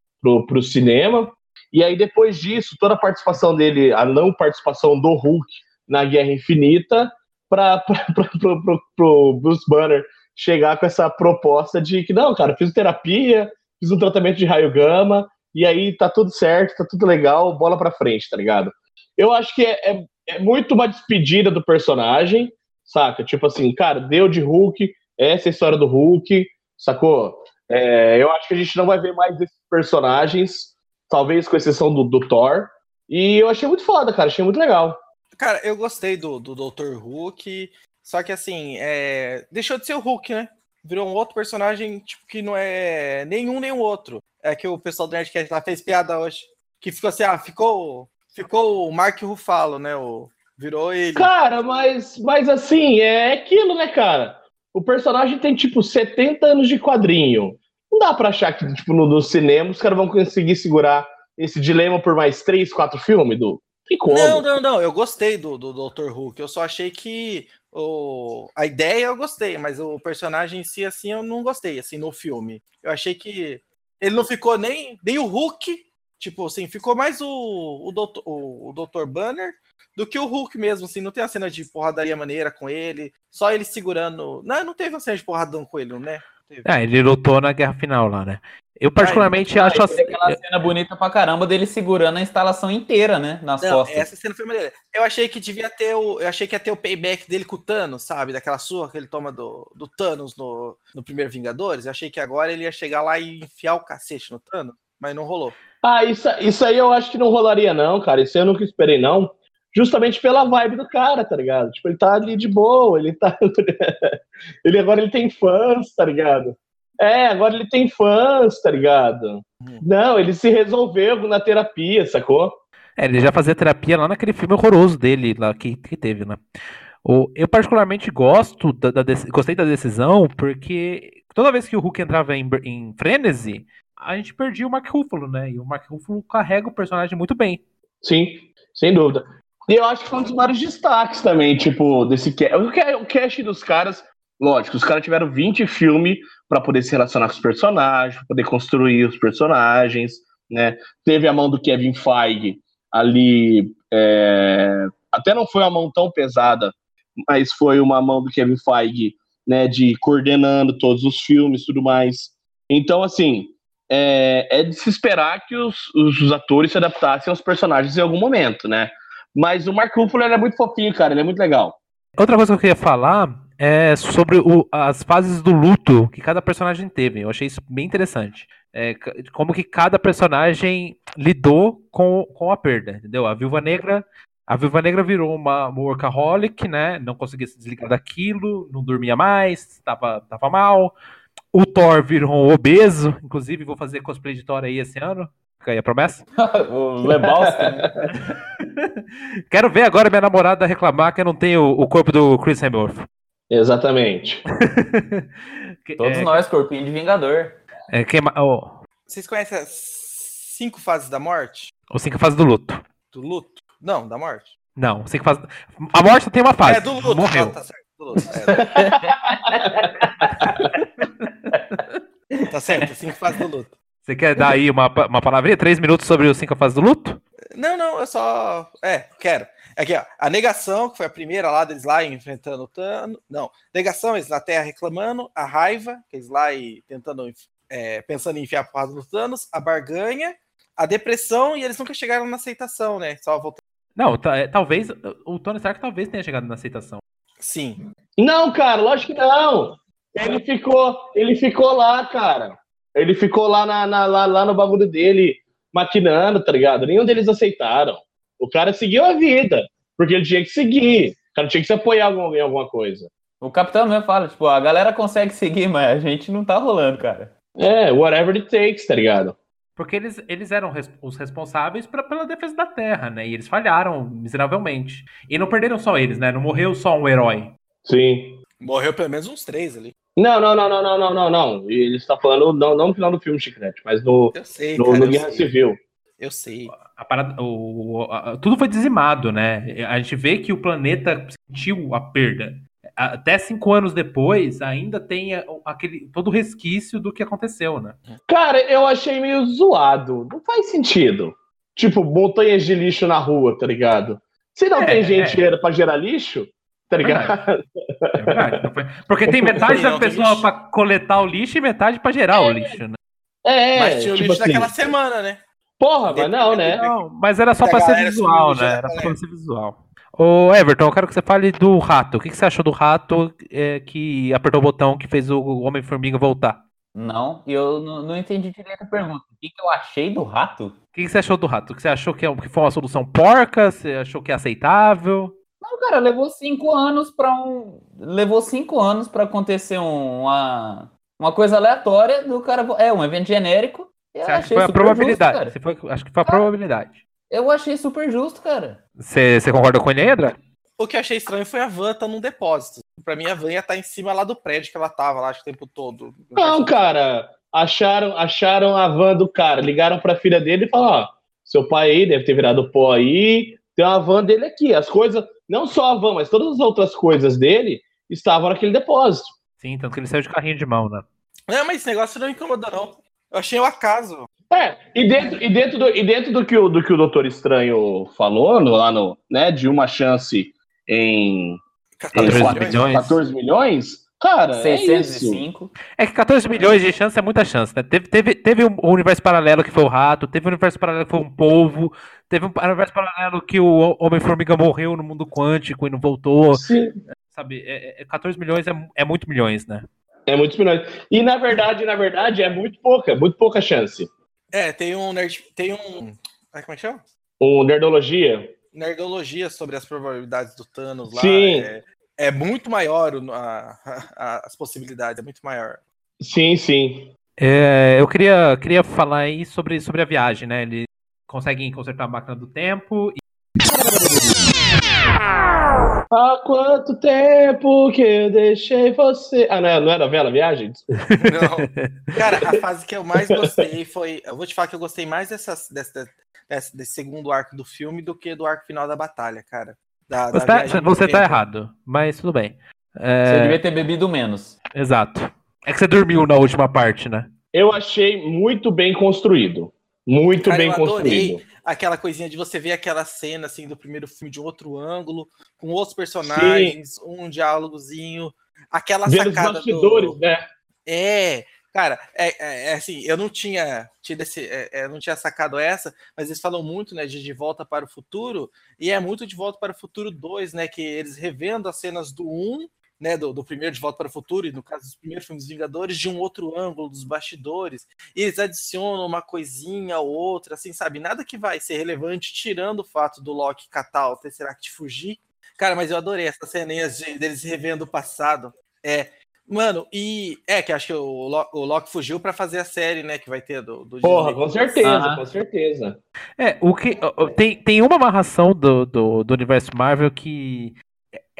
para o cinema. E aí, depois disso, toda a participação dele, a não participação do Hulk na Guerra Infinita, para o Bruce Banner chegar com essa proposta de que, não, cara, fiz terapia, fiz um tratamento de raio gama, e aí tá tudo certo, tá tudo legal, bola pra frente, tá ligado? Eu acho que é, é, é muito uma despedida do personagem, saca? Tipo assim, cara, deu de Hulk, essa é a história do Hulk, sacou? É, eu acho que a gente não vai ver mais desses personagens, talvez com exceção do, do Thor. E eu achei muito foda, cara, achei muito legal. Cara, eu gostei do, do Dr. Hulk, só que assim, é, deixou de ser o Hulk, né? Virou um outro personagem, tipo, que não é nenhum nem o outro. É que o pessoal do Nerdcast lá fez piada hoje. Que ficou assim, ah, ficou, ficou o Mark Ruffalo, né? O, virou ele. Cara, mas, mas assim, é aquilo, né, cara? O personagem tem, tipo, 70 anos de quadrinho. Não dá pra achar que, tipo, no, no cinema os caras vão conseguir segurar esse dilema por mais 3, 4 filmes, do Tem como. Não, não, não. Eu gostei do, do Dr. Hulk. Eu só achei que o, a ideia eu gostei, mas o personagem em si, assim, eu não gostei, assim, no filme. Eu achei que ele não ficou nem, nem o Hulk, tipo assim, ficou mais o, o, Dr, o, o Dr. Banner do que o Hulk mesmo, assim, não tem a cena de porradaria maneira com ele, só ele segurando. Não, não teve uma cena de porradão com ele, né? Teve. É, ele lutou na guerra final lá, né? Eu particularmente acho Aí assim. aquela cena bonita pra caramba dele segurando a instalação inteira, né? Nas Não, costas. essa cena foi maneira. Eu achei que devia ter o. Eu achei que ia ter o payback dele com o Thanos, sabe? Daquela surra que ele toma do, do Thanos no, no primeiro Vingadores. Eu achei que agora ele ia chegar lá e enfiar o cacete no Thanos, mas não rolou. Ah, isso, isso aí eu acho que não rolaria, não, cara. Isso aí eu nunca esperei, não. Justamente pela vibe do cara, tá ligado? Tipo, ele tá ali de boa, ele tá. ele agora ele tem fãs, tá ligado? É, agora ele tem fãs, tá ligado? Hum. Não, ele se resolveu na terapia, sacou? É, ele já fazia terapia lá naquele filme horroroso dele lá que, que teve, né? Eu particularmente gosto da, da gostei da decisão porque toda vez que o Hulk entrava em, em frenesi, a gente perdia o Mark Ruffalo, né? E o Mark Ruffalo carrega o personagem muito bem. Sim, sem dúvida. E eu acho que foi um dos maiores destaques também, tipo, desse cast. O ca- o cast dos caras Lógico, os caras tiveram 20 filmes para poder se relacionar com os personagens, pra poder construir os personagens, né? Teve a mão do Kevin Feige ali, é, até não foi uma mão tão pesada, mas foi uma mão do Kevin Feige, né, de coordenando todos os filmes tudo mais. Então, assim, é, é de se esperar que os, os, atores se adaptassem aos personagens em algum momento, né? Mas o Mark Ruffalo é muito fofinho, cara, ele é muito legal. Outra coisa que eu queria falar é sobre o, as fases do luto que cada personagem teve. Eu achei isso bem interessante. É, como que cada personagem lidou com, com a perda, entendeu? A Viúva Negra a Viúva Negra virou uma, uma workaholic, né? Não conseguia se desligar daquilo, não dormia mais, estava tava mal. O Thor virou um obeso, inclusive vou fazer cosplay de Thor aí esse ano. Fica aí a promessa. o Lebowski, né? Quero ver agora minha namorada reclamar que eu não tenho o corpo do Chris Hemsworth. Exatamente. Todos é, nós, corpinho de Vingador. É, que, oh. Vocês conhecem as cinco fases da morte? Ou cinco fases do luto. Do luto? Não, da morte. Não, cinco fases. A morte tem uma fase. É do luto. Morreu. tá certo. Do luto. É. tá certo, cinco fases do luto. Você quer dar aí uma, uma palavrinha? Três minutos sobre os cinco fases do luto? Não, não, eu só. É, quero. Aqui, ó. A negação, que foi a primeira lá deles lá enfrentando o Thanos. Não. Negação, eles na Terra reclamando. A raiva, que eles lá e tentando. É, pensando em enfiar a porrada no Thanos. A barganha. A depressão e eles nunca chegaram na aceitação, né? Só voltando. Não, é, talvez. O Tony Stark talvez tenha chegado na aceitação. Sim. Não, cara, lógico que não. Ele ficou, ele ficou lá, cara. Ele ficou lá, na, na lá, lá no bagulho dele, maquinando, tá ligado? Nenhum deles aceitaram. O cara seguiu a vida, porque ele tinha que seguir. O cara tinha que se apoiar em alguma coisa. O capitão mesmo fala, tipo, a galera consegue seguir, mas a gente não tá rolando, cara. É, whatever it takes, tá ligado? Porque eles, eles eram res, os responsáveis pra, pela defesa da Terra, né? E eles falharam miseravelmente. E não perderam só eles, né? Não morreu só um herói. Sim. Morreu pelo menos uns três ali. Não, não, não, não, não, não, não, não. Ele está falando não, não no final do filme Chiclete, mas no, sei, no, cara, no Guerra sei. Civil. Eu sei. A parada, o, a, tudo foi dizimado, né? A gente vê que o planeta sentiu a perda. Até cinco anos depois, ainda tem aquele todo o resquício do que aconteceu, né? Cara, eu achei meio zoado. Não faz sentido. Tipo, montanhas de lixo na rua, tá ligado? Se não É, tem gente é. pra gerar lixo, tá ligado? É verdade. foi- Porque tem metade da pessoa pra coletar o lixo e metade pra gerar o lixo, né? É, Mas tinha o tipo lixo assim, daquela semana, né? Porra, mas não, né? Não, mas era só pra ser visual, né? Era só galera. pra ser visual. Ô, Everton, eu quero que você fale do rato. O que que você achou do rato é, que apertou o botão que fez o Homem-Formiga voltar? Não, eu não, não entendi direito a pergunta. O que, que eu achei do rato? O que que você achou do rato? Você achou que é- que foi uma solução porca? Você achou que é aceitável? Não, cara, levou cinco anos pra um. Levou cinco anos pra acontecer um- uma, uma coisa aleatória do cara. É, um evento genérico. Eu Você acha que foi a super probabilidade? justo, foi- acho que foi a probabilidade. Eu achei super justo, cara. Você, concorda com ele, Edra? O que eu achei estranho foi a van tá num depósito. Pra mim, a van ia estar em cima lá do prédio que ela tava lá acho, o tempo todo. Não, cara. Acharam, acharam a van do cara, ligaram pra filha dele e falaram: ó, seu pai aí deve ter virado pó aí, tem uma van dele aqui. As coisas, não só a van, mas todas as outras coisas dele estavam naquele depósito. Sim, tanto que ele saiu de carrinho de mão, né? Não, mas esse negócio não me incomodou, não. Eu achei o acaso. É, e dentro, e dentro, do, e dentro do, que o, do que o Doutor Estranho falou, no, lá no, né, de uma chance em, em 14 quatro- milhões. 14 milhões, cara, é isso. 605. É que 14 milhões de chance é muita chance, né? Teve, teve, teve um universo paralelo que foi o rato, teve um universo paralelo que foi um polvo, teve um universo paralelo que o Homem-Formiga morreu no mundo quântico e não voltou. Sim, Sabe, é, é- 14 milhões é, é muito milhões, né? é muitos milhões. E na verdade, na verdade, é muito pouca, muito pouca chance. É, tem um nerd. Tem um. ah, Como é que chama? Um Nerdologia, Nerdologia sobre as probabilidades do Thanos lá. Sim. É, é muito maior a- a- as possibilidades, é muito maior. sim, sim. É, eu queria, queria falar aí sobre, sobre a viagem, né? Eles conseguem consertar a máquina do tempo e Há quanto tempo que eu deixei você. Ah, não, é- não era a Vela Viagem? Não. Cara, a fase que eu mais gostei foi. Eu vou te falar que eu gostei mais dessa, desse, desse segundo arco do filme do que do arco final da batalha, cara. Da, da Você tá, viagem no você tá errado, mas tudo bem. Você devia ter bebido menos. Exato. É que você dormiu na última parte, né? Eu achei muito bem construído. Muito Cara, bem eu adorei. construído. Aquela coisinha de você ver aquela cena assim do primeiro filme de um outro ângulo, com outros personagens, um diálogozinho, aquela Vendo os sacada bastidores, do... né? É, cara, é, é- é assim, eu não tinha tido esse, é, é, não tinha sacado essa, mas eles falam muito, né, de De Volta para o Futuro, e é muito De Volta para o Futuro 2, né, que eles revendo as cenas do 1, né, do, do primeiro De Volta para o Futuro, e no caso dos primeiros filmes dos Vingadores, de um outro ângulo, dos bastidores, e eles adicionam uma coisinha ou outra, assim, sabe, nada que vai ser relevante, tirando o fato do Loki catar o Tesseract fugir, cara, mas eu adorei essas ceninhas de, deles revendo o passado, é, Mano, e é que acho que o, Lo- o Loki fugiu pra fazer a série, né? Que vai ter do, do Porra, Disney. com certeza, Aham. com certeza. É, o que. Tem, tem uma amarração do, do, do universo Marvel que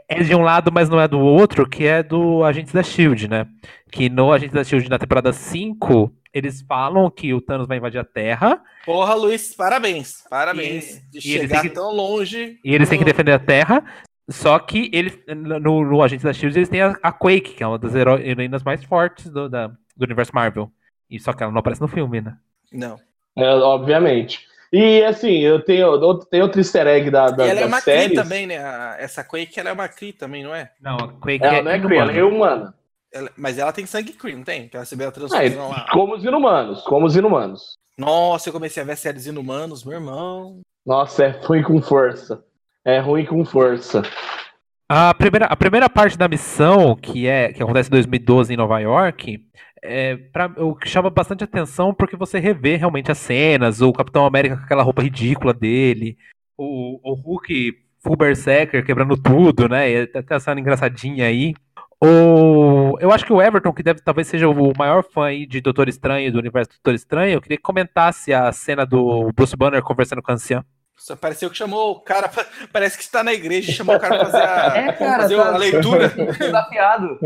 é de um lado, mas não é do outro, que é do Agentes da Shield, né? Que no Agentes da Shield, na temporada 5, eles falam que o Thanos vai invadir a Terra Porra, Luiz, parabéns. Parabéns E- de e ele chegar que- tão longe. e eles têm que defender a Terra. Só que eles, no, no Agentes da Shield, eles têm a, a Quake, que é uma das hero- heroínas mais fortes do, da- do universo Marvel. E só que ela não aparece no filme, né? Não. É, obviamente. E assim, eu tenho outro, tem outro easter egg da, da, e ela é das uma séries. Kree também, né? A- essa Quake, ela é uma Kree também, não é? Não, a Quake Ela não é Kree, ela é humana. Ela- mas ela tem sangue Kree, não tem? Que ela recebeu a Ah, transfusão lá. como os inumanos, como os inumanos. Nossa, eu comecei a ver séries Inumanos, meu irmão. Nossa, é ruim com força. É ruim com força. A primeira, a primeira parte da missão, que é que acontece em 2012 em Nova York, é pra, o que chama bastante atenção porque você revê realmente as cenas, o Capitão América com aquela roupa ridícula dele, o, o Hulk full berserker quebrando tudo, né? Até essa cena engraçadinha aí. O, eu acho que o Everton, que deve talvez seja o maior fã aí de Doutor Estranho, do universo do Doutor Estranho, eu queria que comentasse a cena do Bruce Banner conversando com a anciã. Só pareceu que chamou o cara. pra- Parece que está na igreja e chamou o cara pra fazer a, É, cara, fazer tá- a leitura. Desafiado.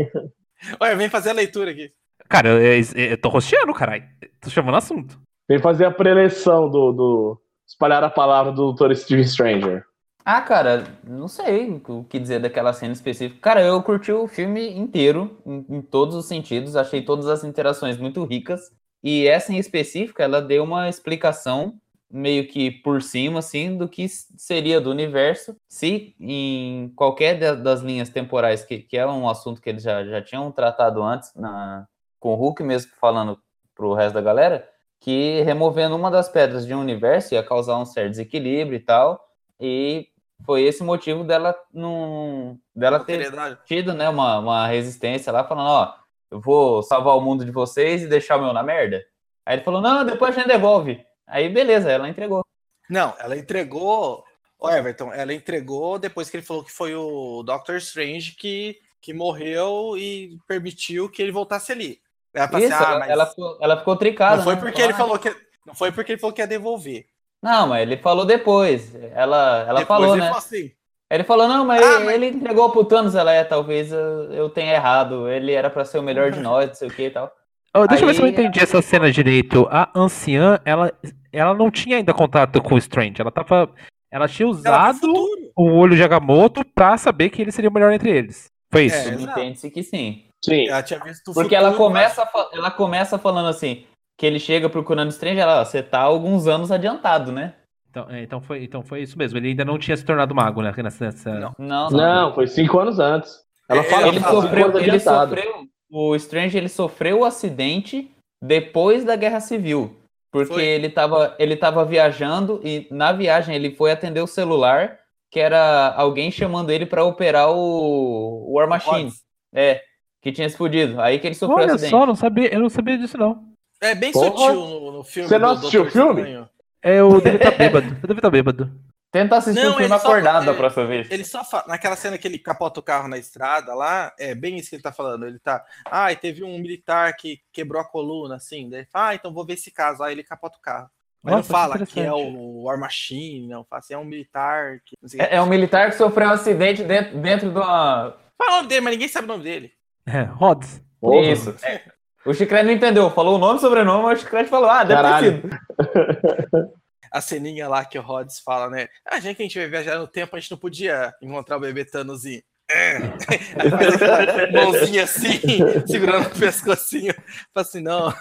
Olha, vem fazer a leitura aqui. Cara, eu, eu, eu tô rosteando, caralho. Tô chamando assunto. Vem fazer a preleção do, do. espalhar a palavra do Dr. Steve Stranger. Ah, cara, não sei o que dizer daquela cena específica. Cara, eu curti o filme inteiro, em, em todos os sentidos, achei todas as interações muito ricas. E essa em específica, ela deu uma explicação meio que por cima, assim, do que seria do universo se em qualquer da- das linhas temporais, que, que é um assunto que eles já, já tinham tratado antes, na, com o Hulk mesmo falando pro resto da galera, que removendo uma das pedras de um universo ia causar um certo desequilíbrio e tal. E foi esse motivo dela não dela ter tido, né, uma, uma resistência lá, falando, ó, eu vou salvar o mundo de vocês e deixar o meu na merda. Aí ele falou, não, depois a gente devolve. Aí beleza, ela entregou. Não, ela entregou. Ô, Everton, ela entregou depois que ele falou que foi o Doctor Strange que, que morreu e permitiu que ele voltasse ali. Ela falou Isso, assim, ah, ela, mas ela ficou, ela ficou tricada. não foi né? porque ele "Ah, falou que não foi porque ele falou que ia devolver. Não, mas ele falou depois. Ela, ela Depois falou, ele né? falou assim. Ele falou, não, mas, Ah, ele, mas- ele entregou pro Thanos, ela é, talvez eu, eu tenha errado. Ele era pra ser o melhor de nós, não sei o que e tal. Ô, deixa eu ver se eu entendi essa cena direito. A anciã, ela, ela não tinha ainda contato com o Strange. Ela tava. Ela tinha Ela usado futuro. o olho de Agamotto pra saber que ele seria o melhor entre eles. Foi isso. É. Entende-se que sim. Sim. Ela tinha visto o Porque futuro, ela começa, fa- ela começa falando assim, que ele chega procurando Strange, ela, ó, você tá alguns anos adiantado, né? Então, é, então, foi, então foi isso mesmo. Ele ainda não tinha se tornado mago, né? Nessa, nessa- Não. Não, Não, foi cinco anos antes. Ela É, fala Ele que tá cinco sofreu, anos ele sofreu, o Strange ele sofreu o acidente depois da Guerra Civil. Porque Foi. ele tava, ele tava viajando e na viagem ele foi atender o celular, que era alguém chamando ele pra operar o, o War Machine. É, que tinha explodido. Aí que ele sofreu Olha acidente. só, não sabia, eu não sabia disso, não. É bem Porra. sutil no, no filme. Você não assistiu o filme? Estranho. É, eu devo estar bêbado. Eu devo estar bêbado. Tenta assistir Não, o filme ele só- acordado da ele- próxima vez. Ele só fala, naquela cena que ele capota o carro na estrada lá, é bem isso que ele tá falando. Ele tá, ah, e teve um militar que quebrou a coluna, assim. Daí, fala, ah, então vou ver esse caso. Aí ele capota o carro. Mas Nossa, não fala que que é o War Machine, não. Fala assim, é um militar. Que. É, é um militar que sofreu um acidente dentro, dentro de uma. Fala o nome dele, mas ninguém sabe o nome dele. É, Rods. Porra. Isso. é. O Chicrete não entendeu. Falou o nome e sobrenome, mas o Chicrete falou, ah, deve Caralho. ter sido. A ceninha lá que o Rhodes fala, né? Ah, já que a gente vai viajar no tempo, a gente não podia encontrar o bebê Thanos e. Aquela mãozinha assim, segurando o pescocinho. Fala assim, não,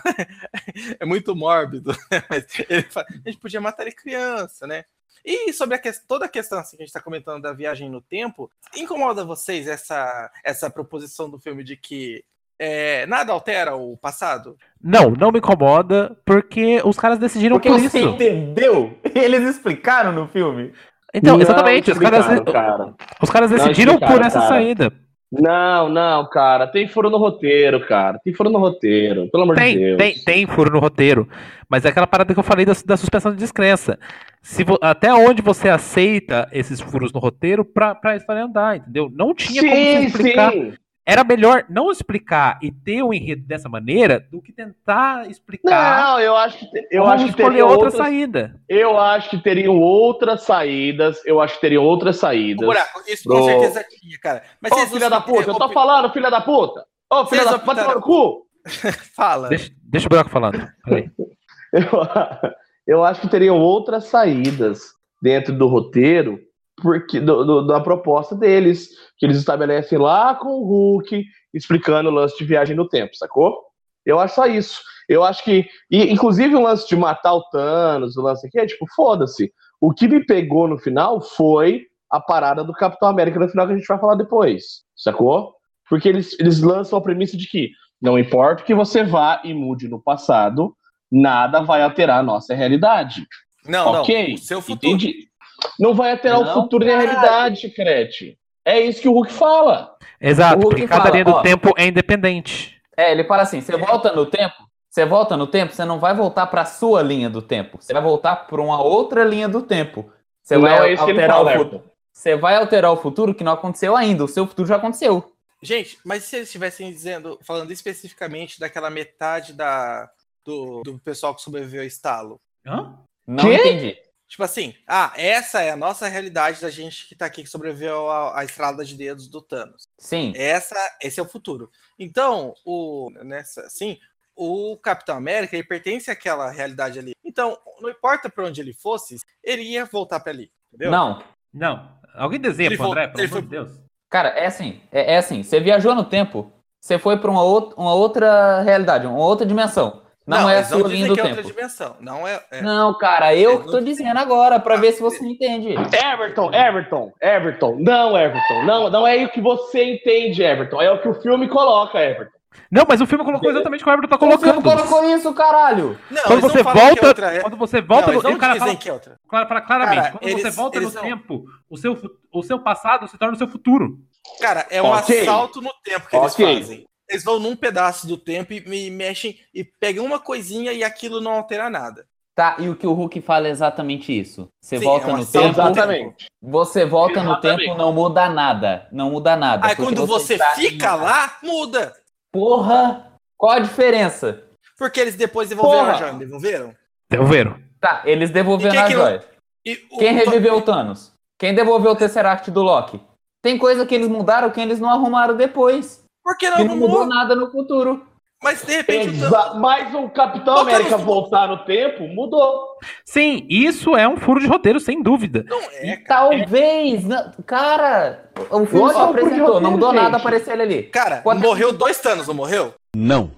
é muito mórbido. Mas ele fala, a gente podia matar ele criança, né? E sobre a que- toda a questão assim, que a gente está comentando da viagem no tempo, incomoda vocês essa, essa proposição do filme de que é, nada altera o passado? Não, não me incomoda, porque os caras decidiram Porque por você isso. entendeu? Eles explicaram no filme. Então, Não exatamente, os caras, cara. os caras Não decidiram por essa cara. saída. Não, não, cara. Tem furo no roteiro, cara. Tem furo no roteiro. Pelo amor de Tem, Deus. tem, tem furo no roteiro. Mas é aquela parada que eu falei da, da suspensão de descrença. Se vo- até onde você aceita esses furos no roteiro pra, pra história andar, entendeu? Não tinha como você Sim, explicar. sim. Era melhor não explicar e ter um enredo dessa maneira do que tentar explicar. Não, eu acho que eu acho que escolher teria outra outras, saída. eu acho que teriam outras saídas. Eu acho que teriam outras O saídas. buraco, isso Pro- com certeza tinha, cara. Mas Ô, vocês filha da puta, eu tô falando, filha da puta. Ô, filha Vocês da puta, vai tomar no cu. Fala. Deixa, deixa o buraco falando. Eu, eu acho que teriam outras saídas dentro do roteiro, porque do- do- da proposta deles, que eles estabelecem lá com o Hulk, explicando o lance de viagem no tempo, sacou? Eu acho só isso. Eu acho que, e, inclusive o lance de matar o Thanos, o lance aqui, é tipo, foda-se. O que me pegou no final foi a parada do Capitão América no final que a gente vai falar depois, sacou? Porque eles, eles lançam a premissa de que não importa que você vá e mude no passado, nada vai alterar a nossa realidade. Não, ok, não. O seu futuro. entendi. Não vai alterar Não, o futuro e a cara. realidade, Chicrete. É isso que o Hulk fala. Exato, O Hulk porque cada fala, linha do ó. tempo é independente. É, ele fala assim: você volta no tempo, você volta no tempo, você não vai voltar pra sua linha do tempo. Você vai voltar pra uma outra linha do tempo. Você não vai é isso que ele alterar fala, o futuro. Você vai alterar o futuro que não aconteceu ainda. O seu futuro já aconteceu. Gente, mas se eles estivessem dizendo, falando especificamente daquela metade da, do, do pessoal que sobreviveu ao estalo. Hã? Não Quê? entendi. Tipo assim, ah, essa é a nossa realidade da gente que tá aqui, que sobreviveu à, à estrada de dedos do Thanos. Sim. Essa, esse é o futuro. Então, o, nessa, assim, o Capitão América, ele pertence àquela realidade ali. Então, não importa pra onde ele fosse, ele ia voltar pra ali, entendeu? Não. Não. Alguém desenha pro André, pelo amor de Deus. Cara, é assim. É, é assim. Você viajou no tempo, você foi pra uma, outra- uma outra realidade, uma outra dimensão. Não, é a eles não sua linha do que é tempo. outra dimensão. Não é. é. Não, cara, eu Eles que não tô dizendo agora, pra Ah, ver se você entende. Everton, Everton, Everton. Não, Everton. Não, não é o que você entende, Everton. É o que o filme coloca, Everton. Não, mas o filme colocou exatamente o que o Everton tá O filme colocando. colocou isso, caralho! Não, Quando eles não você é volta, outra- é- quando você volta, não, eles no, não o cara fala, que é outra. clara- fala claramente, Cara, quando você eles- volta eles no não- tempo, o seu, o seu passado se torna o seu futuro. Cara, é um Ok. assalto no tempo que eles Ok. fazem. Eles vão num pedaço do tempo e me mexem e pegam uma coisinha e aquilo não altera nada. Tá, e o que o Hulk fala é exatamente isso. Você Sim, volta é no tempo, no Exatamente. você volta no Exatamente. tempo, não muda nada. Não muda nada. Aí quando você está fica em- lá, muda. Porra! Qual a diferença? Porque eles depois devolveram Porra. a joia, devolveram? Devolveram. Tá, eles devolveram E quem a joia. E o- Quem reviveu o Thanos? Quem devolveu o Tesseract do Loki? Tem coisa que eles mudaram que eles não arrumaram depois. Por que Que não não mudou nada no futuro. Mas de repente o Exa Mas o Capitão Ô, América Thanos, voltar no tempo mudou. Sim, isso é um furo de roteiro, sem dúvida. não é, cara. Talvez. não- Cara, o filme só é um apresentou, não mudou roteiro, nada gente. aparecer ele ali. Cara, Pode- morreu dois Thanos, não morreu? Não.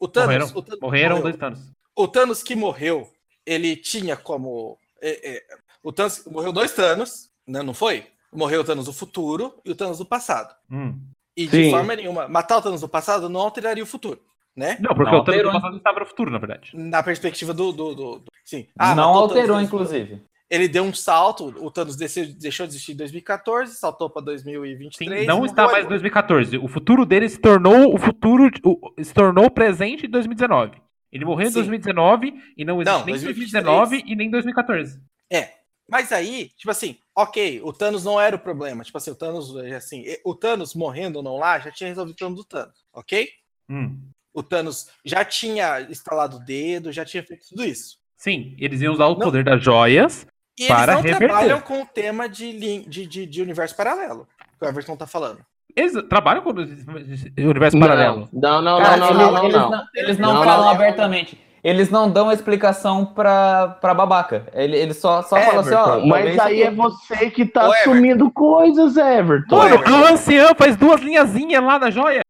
O Thanos, Morreram, o Thanos morreram morreu. dois Thanos. O Thanos que morreu, ele tinha como. é, é, o Thanos morreu dois Thanos, né, não foi? Morreu o Thanos do futuro e o Thanos do passado. Hum. E de Sim. forma nenhuma, matar o Thanos do passado não alteraria o futuro, né? Não, porque Não o Thanos alterou, do passado estava no futuro, na verdade. Na perspectiva do. do, do- do- sim. não matou o Thanos alterou, inclusive. Ele deu um salto, o Thanos desceu- deixou de existir em 2014, saltou para Sim, 2023. não e está mais em agora. 2014. O futuro dele se tornou o futuro, o- se tornou presente em 2019. Ele morreu em Sim. 2019 e não existe Não, nem 2023. 2019 e nem 2014. É. Mas aí, tipo assim, ok, o Thanos não era o problema. Tipo assim, o Thanos, assim, o Thanos morrendo ou não lá já tinha resolvido o problema do Thanos, ok? Hum. O Thanos já tinha instalado o dedo, já tinha feito tudo isso. Sim, eles iam usar o Não. poder das joias. E Para eles não reverter. trabalham com o tema de, de, de, de universo paralelo, que o Everton tá falando. Eles trabalham com o universo paralelo. Não, não, não, Cara, não, eles, não, não, eles não. não, eles não Não, falam não, não. abertamente. Eles não dão explicação pra, pra babaca. Ele, ele só, só fala assim, ó. Everton, mas aí é você que tá Everton. assumindo coisas, Everton. Mano, a anciã faz duas linhazinhas lá na joia.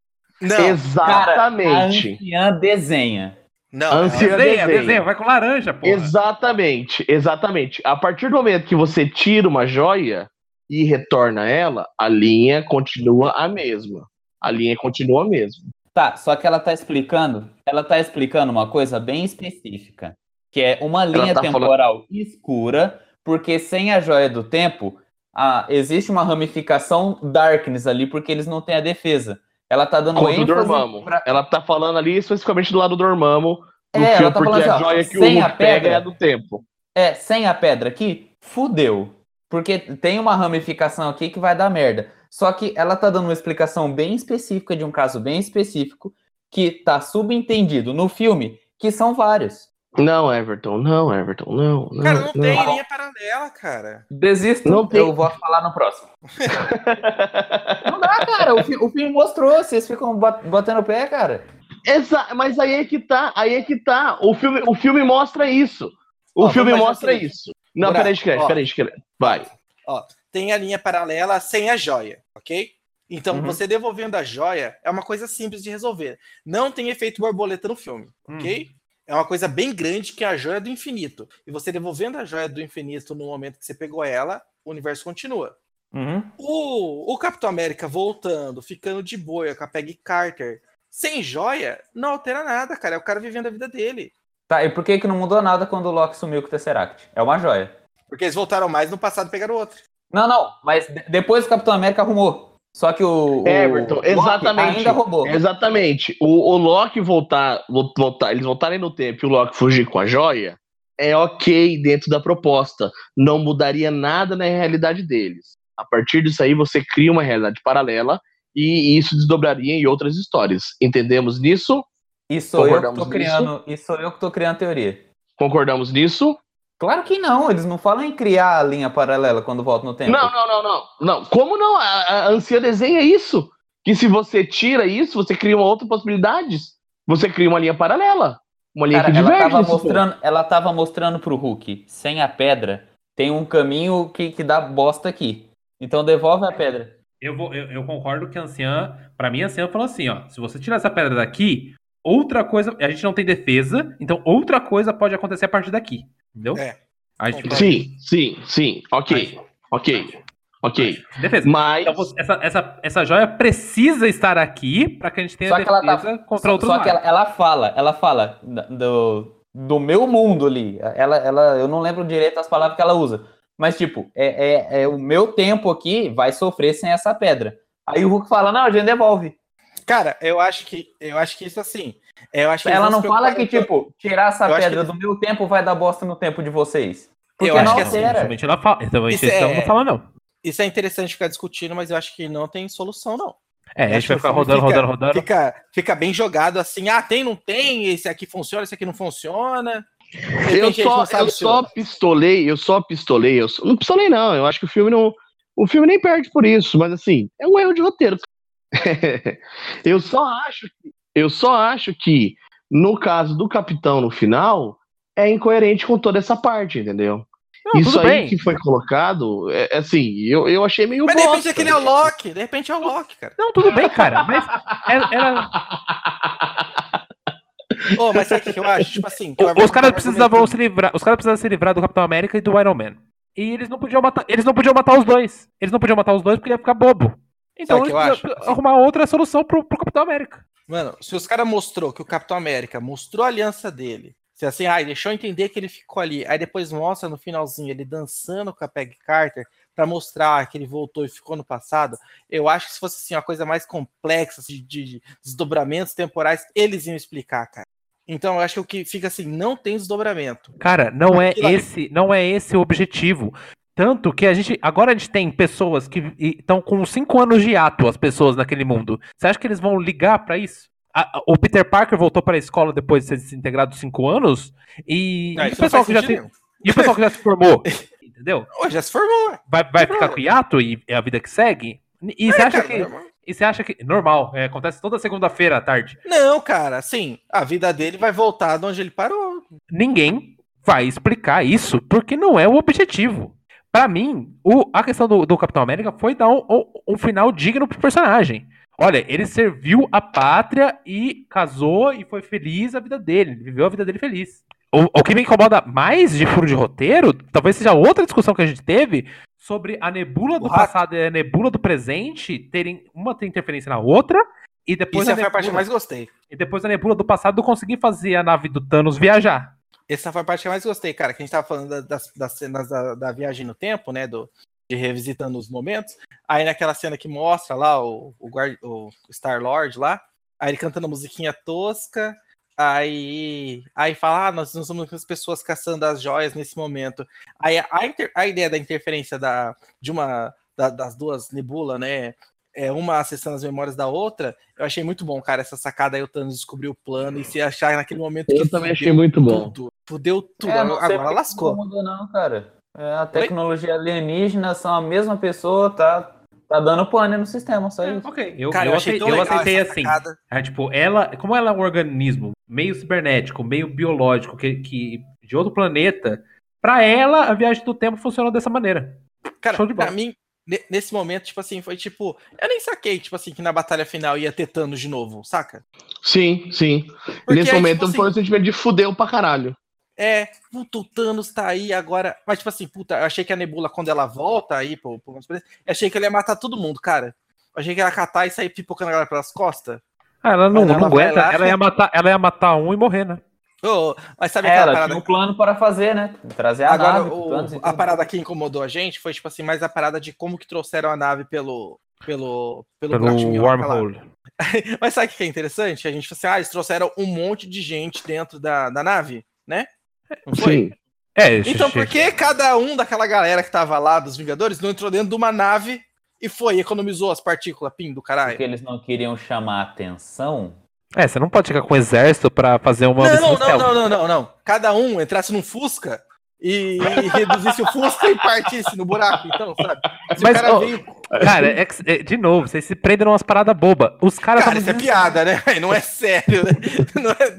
Não, Cara, a Exatamente. anciã desenha. não. Ansia- Desenha, desenha. desenha, vai com laranja, porra. Exatamente, exatamente. A partir do momento que você tira uma joia e retorna ela, a linha continua a mesma. A linha continua a mesma. Tá, só que ela tá explicando, ela tá explicando uma coisa bem específica, que é uma linha tá falando- temporal escura, porque sem a joia do tempo, ah, existe uma ramificação darkness ali, porque eles não têm a defesa. Ela tá dando ênfase Dormammu. pra... Ela tá falando ali especificamente do lado do Dormammu. É, do ela filme, tá porque falando a assim, joia que o a Hulk pega pedra- é a do tempo. É, sem a pedra aqui, fudeu. Porque tem uma ramificação aqui que vai dar merda. Só que ela tá dando uma explicação bem específica de um caso bem específico que tá subentendido no filme, que são vários. Não, Everton, não, Everton, não. não Cara, não, não. tem linha paralela, cara. Desisto, Não tem- eu vou falar no próximo. Não dá, cara. O, fi- o filme mostrou, vocês ficam bat- batendo o pé, cara. Exa mas aí é que tá, aí é que tá. O filme, o filme mostra isso. O Ó, filme mostra isso. Não, Buraco, peraí, escreve, ó. peraí, escreve. Vai. Tem a linha paralela sem a joia, ok? Então, Uhum. você devolvendo a joia é uma coisa simples de resolver. Não tem efeito borboleta no filme, ok? É uma coisa bem grande que é a joia do infinito. E você devolvendo a joia do infinito no momento que você pegou ela, o universo continua. Uhum. O, o Capitão América voltando, ficando de boia com a Peggy Carter, sem joia, não altera nada, cara. É o cara vivendo a vida dele. Tá, e por que que não mudou nada quando o Loki sumiu com o Tesseract? É uma joia. Porque eles voltaram mais no passado e pegaram outro. Não, não, mas de- depois o Capitão América arrumou. Só que o, o Everton, Loki exatamente. ainda roubou. Exatamente. O, o Loki voltar, vo- voltar, eles voltarem no tempo e o Loki fugir com a joia, é ok dentro da proposta. Não mudaria nada na realidade deles. A partir disso aí, você cria uma realidade paralela e isso desdobraria em outras histórias. Entendemos nisso? E sou eu que tô criando, sou eu que tô criando teoria. Concordamos nisso? Claro que não, eles não falam em criar a linha paralela quando voltam no tempo. Não, não, não, não. Não, como não? A, a Ancia desenha isso. Que se você tira isso, você cria uma outra possibilidade. Você cria uma linha paralela. Uma linha Cara, que ela diverge. tava nesse ponto. mostrando, ela tava mostrando pro Hulk, sem a pedra, tem um caminho que, que dá bosta aqui. Então devolve a pedra. Eu, vou, eu, eu concordo que a anciã, pra mim, a anciã falou assim, ó, se você tirar essa pedra daqui, outra coisa, a gente não tem defesa, então outra coisa pode acontecer a partir daqui, entendeu? É. Gente fica Sim, sim, sim. Ok, ok, ok. defesa. Mas Então, essa, essa, essa joia precisa estar aqui pra que a gente tenha Só que ela tá- defesa contra Só, outros só que ela, ela fala, ela fala do, do meu mundo ali. Ela, ela, eu não lembro direito as palavras que ela usa. Mas, tipo, é, é, é o meu tempo aqui vai sofrer sem essa pedra. Aí o Hulk fala, não, a gente devolve. Cara, eu acho que eu acho que isso assim. Eu acho que Ela não fala que, tipo, tirar essa Eu pedra que- do meu tempo vai dar bosta no tempo de vocês. Porque Eu acho não que assim, ela fala. Então, Isso isso ela é- não fala, não. Isso é interessante ficar discutindo, mas eu acho que não tem solução, não. É, a gente vai ficar rodando, fica- rodando, rodando. Fica, fica bem jogado assim, ah, tem, não tem, esse aqui funciona, esse aqui não funciona. Eu só, eu só pistolei, eu só pistolei. Eu só- não pistolei, não. Eu acho que o filme não. O filme nem perde por isso, mas assim, é um erro de roteiro. eu só acho que. Eu só acho que, no caso do capitão no final, é incoerente com toda essa parte, entendeu? Não, isso aí bem. que foi colocado, é, é assim, eu, eu achei meio Mas de repente bosta. aquele é o Loki, de repente é o Loki, cara. Não, tudo bem, cara, mas era, era- Ô, mas sabe o que eu acho? Tipo assim, Os caras precisavam se livrar. Os caras precisavam se livrar do Capitão América e do Iron Man. E eles não podiam matar. Eles não podiam matar os dois. Eles não podiam matar os dois porque ia ficar bobo. Então eles eu precisavam acho? arrumar outra solução pro, pro Capitão América. Mano, se os caras mostrou que o Capitão América mostrou a aliança dele, se assim, ai, deixou entender que ele ficou ali, aí depois mostra no finalzinho ele dançando com a Peggy Carter pra mostrar que ele voltou e ficou no passado, eu acho que se fosse assim uma coisa mais complexa assim, de, de desdobramentos temporais, eles iam explicar, cara. Então eu acho que o que fica assim, não tem desdobramento. Cara, não é ali- esse, não é esse o objetivo. Tanto que a gente. Agora a gente tem pessoas que estão com 5 anos de ato, as pessoas naquele mundo. Você acha que eles vão ligar pra isso? A- a- o Peter Parker voltou pra escola depois de ser desintegrado 5 anos. E, Ah, e o isso não pessoal que já nenhum. e o pessoal que já se formou. Entendeu? Ô, já se formou. Vai, vai ficar com hiato e é a vida que segue? E você acha Cara, que. normal. E você acha que. Normal, é, acontece toda segunda-feira à tarde. Não, cara, assim, a vida dele vai voltar de onde ele parou. Ninguém vai explicar isso porque não é o objetivo. Pra mim, o- a questão do, do Capitão América foi dar um, um- um final digno pro personagem. Olha, ele serviu a pátria e casou e foi feliz a vida dele. Ele viveu a vida dele feliz. O, o que me incomoda mais de furo de roteiro, talvez seja outra discussão que a gente teve sobre a nebula do O rato. passado e a nebula do presente terem uma ter interferência na outra e depois, Isso a foi a parte que eu nebula, mais gostei. e depois a nebula do passado conseguir fazer a nave do Thanos viajar. Essa foi a parte que eu mais gostei, cara. Que a gente tava falando da- das, das cenas da, da viagem no tempo, né? Do, de revisitando os momentos. Aí naquela cena que mostra lá o, o, o Star-Lord lá, aí ele cantando a musiquinha tosca. Aí, aí fala, ah, nós não somos as pessoas caçando as joias nesse momento. Aí a, inter- a ideia da interferência da, de uma da- das duas nebula, né? É uma acessando as memórias da outra, eu achei muito bom, cara, essa sacada aí o Thanos descobriu o plano e se achar naquele momento Eu que também achei muito bom. tudo. Fudeu tudo. É, Agora porque lascou. Não mudou, não, cara. É, a tecnologia alienígena são a mesma pessoa, tá, tá dando pane no sistema, só isso. ok, eu, Cara, eu, eu achei acei- tão eu aceitei assim. É, tipo, ela, como ela é um organismo meio cibernético, meio biológico, que, que de outro planeta, pra ela a viagem do tempo funcionou dessa maneira. Cara, Show de pra bola. mim, ne- nesse momento, tipo assim, foi tipo. Eu nem saquei, tipo assim, que na batalha final ia ter Thanos de novo, saca? Sim, sim. Porque Nesse aí, momento tipo foi um assim, sentimento de fudeu pra caralho. É, puta, o Thanos tá aí agora. Mas, tipo assim, puta, eu achei que a Nebula, quando ela volta aí pro, pro eu achei que ele ia matar todo mundo, cara. Eu achei que ela ia catar e sair pipocando a galera pelas costas. Ah, ela não, ela não aguenta, lá- ela ia, matar, ela ia matar um e morrer, né? Mas sabe É, aquela ela parada tinha um plano para fazer, né? Trazer a Agora, nave. o- planos a parada que incomodou a gente foi, tipo assim, mais a parada de como que trouxeram a nave pelo. Pelo, pelo, Pelo wormhole. Mas sabe o que é interessante? A gente falou assim, ah, eles trouxeram um monte de gente dentro da, da nave, né? Não foi? Sim. É, Então, por que cada um daquela galera que tava lá, dos Vingadores, não entrou dentro de uma nave e foi, economizou as partículas PIN do caralho? Porque eles não queriam chamar atenção. É, você não pode chegar com um exército pra fazer uma Não, não, não, não, não, não. Cada um entrasse num Fusca e, e reduzisse o Fusca e partisse no buraco, então, sabe? Se Mas, cara ó, veio. Cara, é que- é, de novo, vocês se prendem umas paradas bobas. Os caras Cara, isso é piada, né? Não é sério, né? Não é-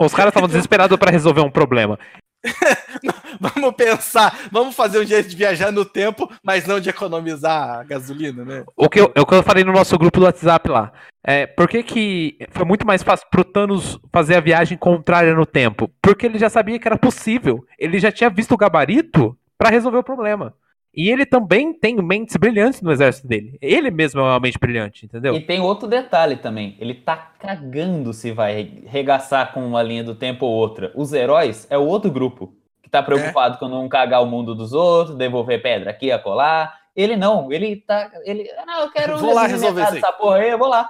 Os caras estavam desesperados pra resolver um problema. Vamos pensar, vamos fazer um jeito de viajar no tempo, mas não de economizar a gasolina, né? O que, eu, é o que eu falei no nosso grupo do WhatsApp lá. É, por que, que foi muito mais fácil pro Thanos fazer a viagem contrária no tempo? Porque ele já sabia que era possível. Ele já tinha visto o gabarito pra resolver o problema. E ele também tem mentes brilhantes no exército dele. Ele mesmo é uma mente brilhante, entendeu? E tem outro detalhe também. Ele tá cagando se vai regaçar com uma linha do tempo ou outra. Os heróis é o outro grupo. Que tá preocupado com não cagar o mundo dos outros, devolver pedra aqui a colar. Ele não, ele tá. Ele. Não, eu quero Vou lá resolver essa porra aí, eu vou lá.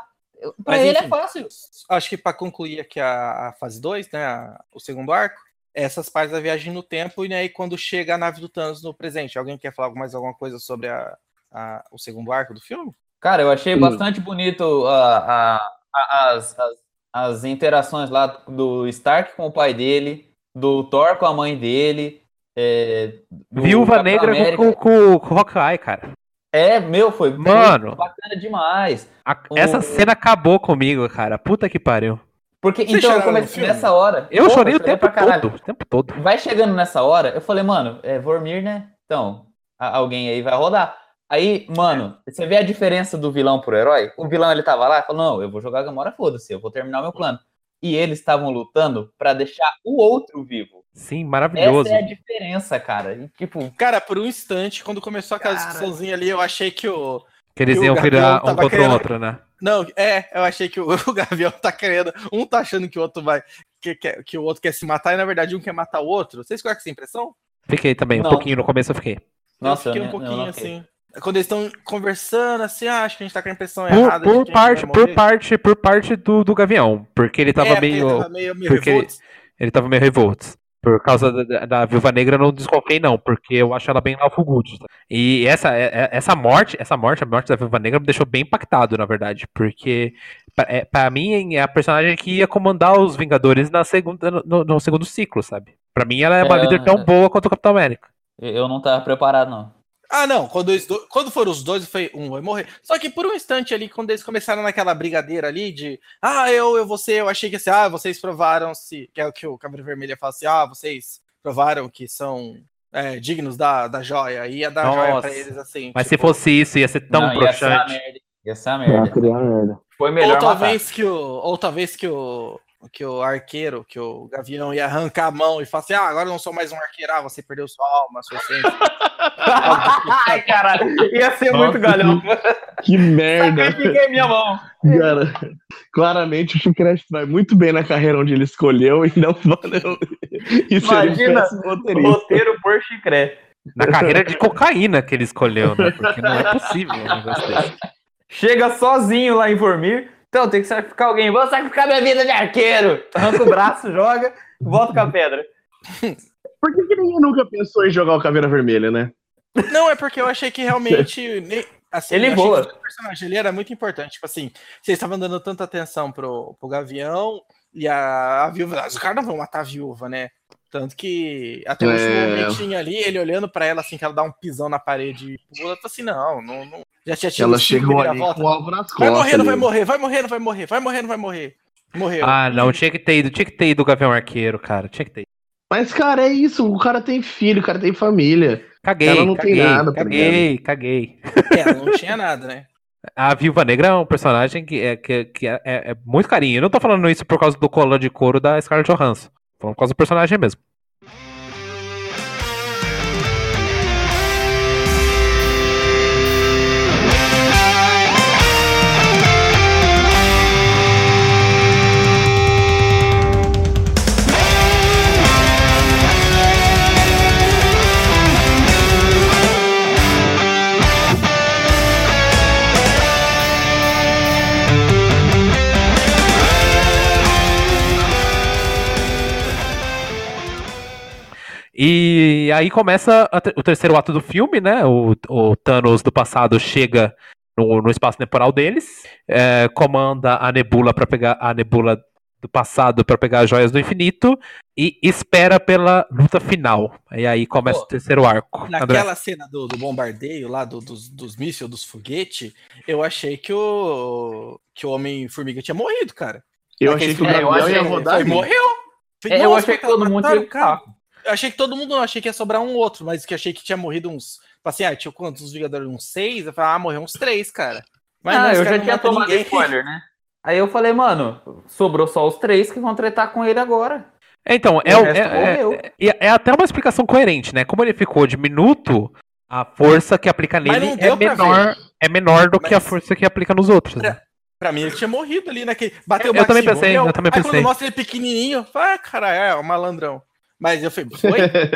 Mas, ele enfim. é fácil. Acho que para concluir aqui a, a fase 2, né, a- o segundo arco, essas partes da viagem no tempo, e aí quando chega a nave do Thanos no presente. Alguém quer falar mais alguma coisa sobre a, a- o segundo arco do filme? Cara, eu achei Sim. bastante bonito a- a- a- as, as, as interações lá do Stark com o pai dele, do Thor com a mãe dele. é, do Viúva Negra América. com, com, com o Hawkeye, cara. É, meu, foi Mano. bacana demais. A- O- Essa cena acabou comigo, cara. Puta que pariu. Porque, Vocês então, comecei nessa hora. Eu Porra, chorei o tempo pra caralho. todo. O tempo todo. Vai chegando nessa hora, eu falei, mano, é Vormir, né? Então, a- alguém aí vai rodar. Aí, mano, você vê a diferença do vilão pro herói? O vilão ele tava lá e falou: Não, eu vou jogar a Gamora, foda-se, eu vou terminar o meu plano. E eles estavam lutando pra deixar o outro vivo. Sim, maravilhoso. Essa é a diferença, cara. E, tipo, Cara, por um instante, quando começou aquela Cara. discussãozinha ali, eu achei que o. Que eles iam virar um contra o outro, né? Não, é, eu achei que o, o Gavião tá querendo. Um tá achando que o outro vai. Que, que, que o outro quer se matar, e na verdade um quer matar o outro. Vocês ficam com essa impressão? Fiquei também, um Não. pouquinho no começo eu fiquei. nossa, eu fiquei um pouquinho assim. Quando eles estão conversando, assim, ah, acho que a gente tá com a impressão Por, errada. por parte, por parte, por parte do, do Gavião. Porque ele tava É, meio. ele tava meio, meio porque- revolto. Ele tava meio revolto. Por causa da, da, Viúva Negra, eu não desconfiei, não, porque eu acho ela bem Ralph Good. E essa, é- é- essa morte, essa morte, a morte da Viúva Negra me deixou bem impactado, na verdade. Porque, pra, é, mim, é a personagem que ia comandar os Vingadores na segunda, no, no segundo ciclo, sabe? Pra mim, ela é uma É, líder tão boa quanto o Capitão América. Eu- Eu não tava preparado, não. Ah, não. Quando, eles do- quando foram os dois, foi um vai morrer. Só que por um instante ali, quando eles começaram naquela brigadeira ali de ah, eu, eu, você, eu achei que assim, ah, vocês provaram se. Que é o que o Caveira Vermelha fala assim, ah, vocês provaram que são é, dignos da, da joia. E ia dar joia Nossa. pra eles assim. Mas se tipo, fosse isso, ia ser tão Não, ia ser a broxante. merda. Ia ser merda. Foi melhor Ou matar. talvez que o. Ou talvez que o. Que o arqueiro, que o Gavião ia arrancar a mão e falar assim: ah, agora eu não sou mais um arqueiro, ah, você perdeu sua alma, sua essência. Ai, caralho. Ia ser Nossa, muito galhão. Que merda. Sacrifiquei minha mão. Cara, claramente o Chicrete vai muito bem na carreira onde ele escolheu e não valeu. Isso Imagina roteirista. Roteiro por chicrete. Na carreira de cocaína que ele escolheu, né? Porque não é possível um negócio desse. Chega sozinho lá em Vormir. Então, tem que sacrificar alguém. Vou sacrificar minha vida de arqueiro. Arranca o braço, joga, volta com a pedra. Por que, que ninguém nunca pensou em jogar o Caveira Vermelha, né? Não, é porque eu achei que realmente. assim, Ele voa. o personagem ele era muito importante. Tipo assim, vocês estavam dando tanta atenção pro, pro Gavião e a, a viúva. Os caras não vão matar a viúva, né? Tanto que até o último É. momentinho ali, ele olhando pra ela assim, que ela dá um pisão na parede e pula, tô assim, não, não, não. Já tinha tido Ela cinco chegou ali reviravolta. com o alvo nas Vai costas. morrer, não vai morrer, vai morrer, não vai morrer, vai morrer, não vai morrer. Morreu. Ah, não, tinha que ter ido, tinha que ter ido o Gavião Arqueiro, cara. Tinha que ter ido. Mas, cara, é isso. O cara tem filho, o cara tem família. Caguei, Ela não tem caguei, nada, tá caguei, caguei. É, não tinha nada, né? A Viúva Negra é um personagem que é, que, que é, é- é muito carinho. Eu não tô falando isso por causa do colar de couro da Scarlett Johansson. Falando causa do personagem mesmo. E aí começa o terceiro ato do filme, né? O, o Thanos do passado chega no, no espaço temporal deles, é, comanda a Nebula para pegar a Nebula do passado para pegar as joias do infinito e espera pela luta final. E aí começa Pô, o terceiro arco. André. Naquela cena do, do bombardeio lá, do- dos, dos mísseis, dos foguetes, eu achei que o, que o Homem-Formiga tinha morrido, cara. Eu Naquele achei que o É, eu Gavião ia rodar. Morreu. É, eu "Nossa, achei que todo mundo ia o cara." ficar. Eu achei que todo mundo achei que ia sobrar um outro, mas que achei que tinha morrido uns. tipo Assim, ah, tinha quantos os Vingadores? Uns seis? Eu falei, ah, morreu uns três, cara. Mas ah, não, eu já tinha tomado ninguém. spoiler, né? Aí eu falei, mano, sobrou só os três que vão tretar com ele agora. Então, é, O o- resto é, morreu. é, é- é até uma explicação coerente, né? Como ele ficou diminuto, a força que aplica Mas nele é pra menor, é menor do que a Mas- força que aplica nos outros. né? Pra mim, ele tinha morrido ali naquele. Bateu Eu- o eu também pensei, morreu. eu também Aí pensei. quando mostra ele pequenininho, eu falei, ah, cara, é, um malandrão. Mas eu falei, foi?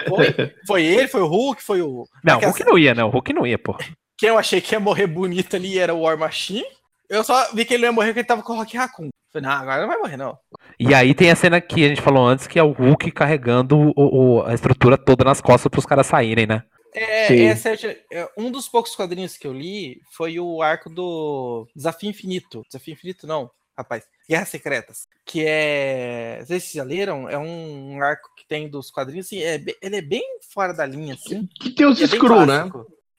Foi? Foi ele, foi o Hulk, foi o. Não, o Hulk não ia, não. O Hulk não ia, pô. Quem eu achei que ia morrer bonito ali era o War Machine. Eu só vi que ele não ia morrer porque ele tava com o Rock Raccoon. Falei, não, agora não vai morrer, não. E aí tem a cena que a gente falou antes, que é o Hulk carregando o- o- a estrutura toda nas costas pros caras saírem, né? É, essa é- é, um dos poucos quadrinhos que eu li foi o arco do Desafio Infinito. Desafio Infinito, não, rapaz. Guerras Secretas. Que é. Vocês já leram? É um arco que tem dos quadrinhos, assim, é, ele é bem fora da linha, assim. Que tem os é Skrull, né?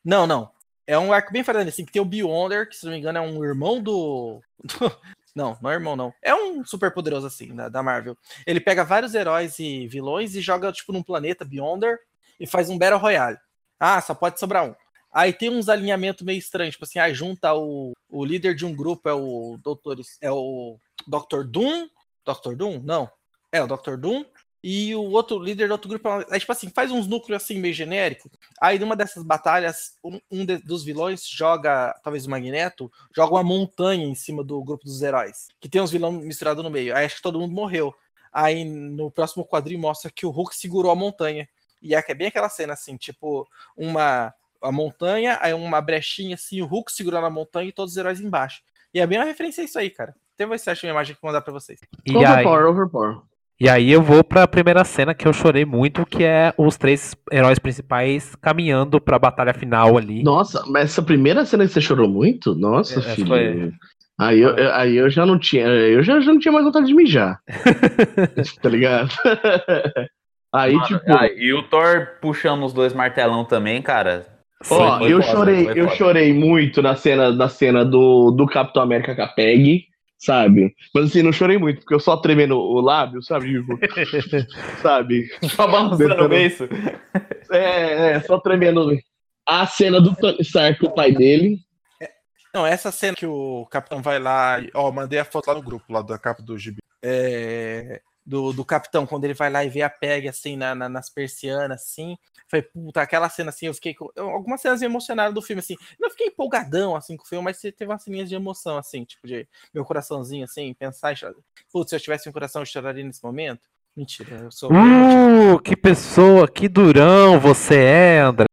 Não, não. É um arco bem fora da linha, assim, que tem o Beyonder, que se não me engano é um irmão do. do- Não, não é irmão, não. É um super poderoso, assim, da, da Marvel. Ele pega vários heróis e vilões e joga, tipo, num planeta Beyonder e faz um Battle Royale. Ah, só pode sobrar um. Aí tem uns alinhamentos meio estranhos, tipo assim, aí junta o, o líder de um grupo é o Doutor, é o Dr. Doom. Dr. Doom? Não. É o Dr. Doom. E o outro líder do outro grupo é, tipo assim, faz uns núcleos assim meio genérico. Aí numa dessas batalhas, um, um de- dos vilões joga, talvez o Magneto, joga uma montanha em cima do grupo dos heróis, que tem uns vilões misturados no meio. Aí acho que todo mundo morreu. Aí no próximo quadrinho mostra que o Hulk segurou a montanha. E é é bem aquela cena assim, tipo, uma a montanha, aí uma brechinha assim, o Hulk segurando a montanha e todos os heróis embaixo. E é bem uma referência a isso aí, cara. Até vou ver se acha uma imagem que eu vou mandar pra vocês. E aí, Overpower, overpower. e aí eu vou pra primeira cena que eu chorei muito, que é os três heróis principais caminhando pra batalha final ali. Nossa, mas essa primeira cena que você chorou muito? Nossa, Essa filho. foi- Aí eu, eu- aí eu já não tinha. Eu já, já não tinha mais vontade de mijar. tá ligado? Aí, Mano, tipo. ah, e o Thor puxando os dois martelão também, cara. Ó, Foi eu foda, chorei, eu foda. chorei muito na cena, na cena do, do Capitão América com a Peg, sabe? Mas assim, não chorei muito, porque eu só tremendo o lábio, sabe? Tipo, sabe? Só balançando o beiço. É, é, só tremendo. A cena do Tony Stark com o pai dele. Não, essa cena que o capitão vai lá. e- Ó, mandei a foto lá no grupo, lá da capa do gibi. É, do, do capitão, quando ele vai lá e vê a PEG assim na, na- nas persianas, assim. Foi, puta, aquela cena assim, eu fiquei com. Algumas cenas me emocionaram do filme, assim. Não fiquei empolgadão assim com o filme, mas teve umas ceninhas de emoção, assim, tipo, de meu coraçãozinho, assim, pensar e. Putz, se eu tivesse um coração, eu choraria nesse momento. Mentira, eu sou. Uh, que pessoa, que durão você é, André.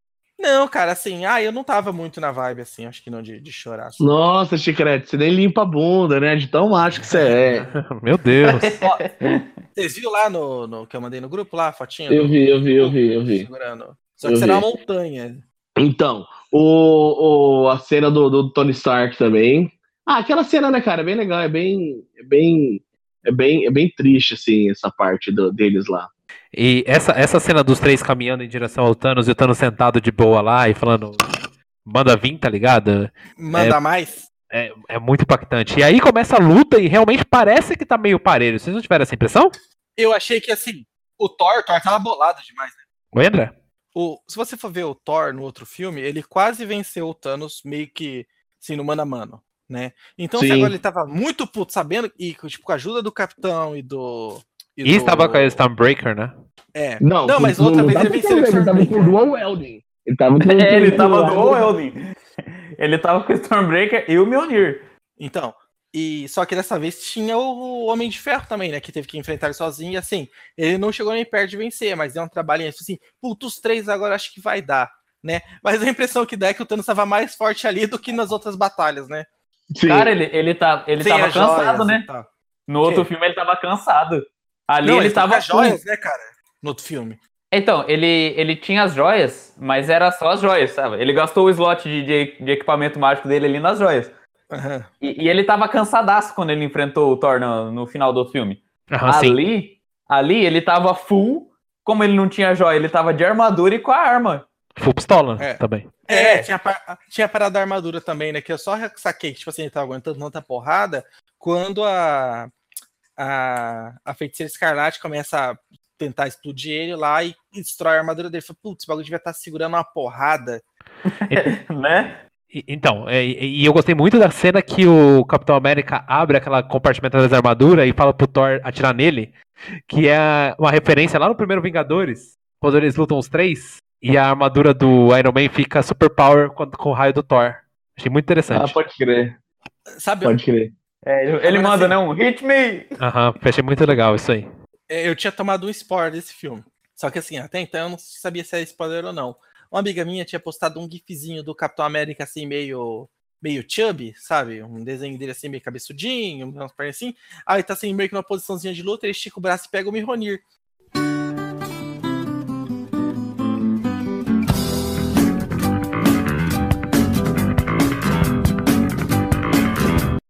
Não, cara, assim, ah, eu não tava muito na vibe, assim, acho que não, de, de chorar. assim. Nossa, Chicrete, você nem limpa a bunda, né? De tão macho que você é. Meu Deus. Vocês viram lá no, no que eu mandei no grupo lá, a fotinha? Eu do- vi, eu vi, eu vi, eu vi. Segurando. Só Eu que será vi. uma montanha. Então, o, o, a cena do, do Tony Stark também. Ah, aquela cena, né, cara? É bem legal, é bem. É bem. É bem, é bem triste, assim, essa parte do- deles lá. E essa, essa cena dos três caminhando em direção ao Thanos e o Thanos sentado de boa lá e falando, manda vir, tá ligado? Manda mais? É, é muito impactante. E aí começa a luta e realmente parece que tá meio parelho. Vocês não tiveram essa impressão? Eu achei que assim, o Thor, Thor tava bolado demais, né? O, se você for ver o Thor no outro filme, ele quase venceu o Thanos meio que assim, no mano a mano, né? Então agora ele tava muito puto, sabendo, e tipo, com a ajuda do capitão e do. E do- estava com a Stormbreaker, né? É. Não, Não, mas outra vez ele venceu o Ele tava com o Stormbreaker. Dual Welding. Ele tava com É, ele tava do. Ele tava com o Stormbreaker e o Mjolnir. Então, e só que dessa vez tinha o Homem de Ferro também, né? Que teve que enfrentar ele sozinho. E assim, ele não chegou nem perto de vencer, mas deu um trabalhinho assim, puto, os três agora acho que vai dar, né? Mas a impressão que dá é que o Thanos estava mais forte ali do que nas outras batalhas, né? Sim. Cara, ele, ele, tá, ele tava joias cansado, e né? tal. No outro filme ele tava cansado. Ali Não, ele, com tava as joias, né, cara? No outro filme. Então, ele, ele tinha as joias, mas era só as joias, sabe? Ele gastou o slot de, de, de equipamento mágico dele ali nas joias. Aham. E, e ele tava cansadaço quando ele enfrentou o Thor no, no final do filme. Sim. ali, ali ele tava full, como ele não tinha joia, ele tava de armadura e com a arma. Full pistola É. também. É, tinha, a par- tinha a parada da armadura também, né? Que eu só saquei que, tipo assim, ele tava aguentando tanta porrada quando a, a, a feiticeira escarlate começa a tentar explodir ele lá e destrói a armadura dele. Falei, putz, esse bagulho devia estar segurando uma porrada. né? Então, é, e, e eu gostei muito da cena que o Capitão América abre aquela compartimento das armaduras e fala pro Thor atirar nele, que é uma referência lá no primeiro Vingadores, quando eles lutam os três, e a armadura do Iron Man fica super power quando- com o raio do Thor. Achei muito Ah, interessante. pode crer, Sabe, pode crer. É, ele ele manda, sim. né? Um hit me! Aham, achei muito legal isso aí. é, eu tinha tomado um spoiler desse filme. Só que assim, até então eu não sabia se era spoiler ou não. Uma amiga minha tinha postado um gifzinho do Capitão América assim, meio meio chubby, sabe? Um desenho dele assim, meio cabeçudinho, umas pernas assim. Aí tá assim, meio que numa posiçãozinha de luta, ele estica o braço e pega o Mihonir.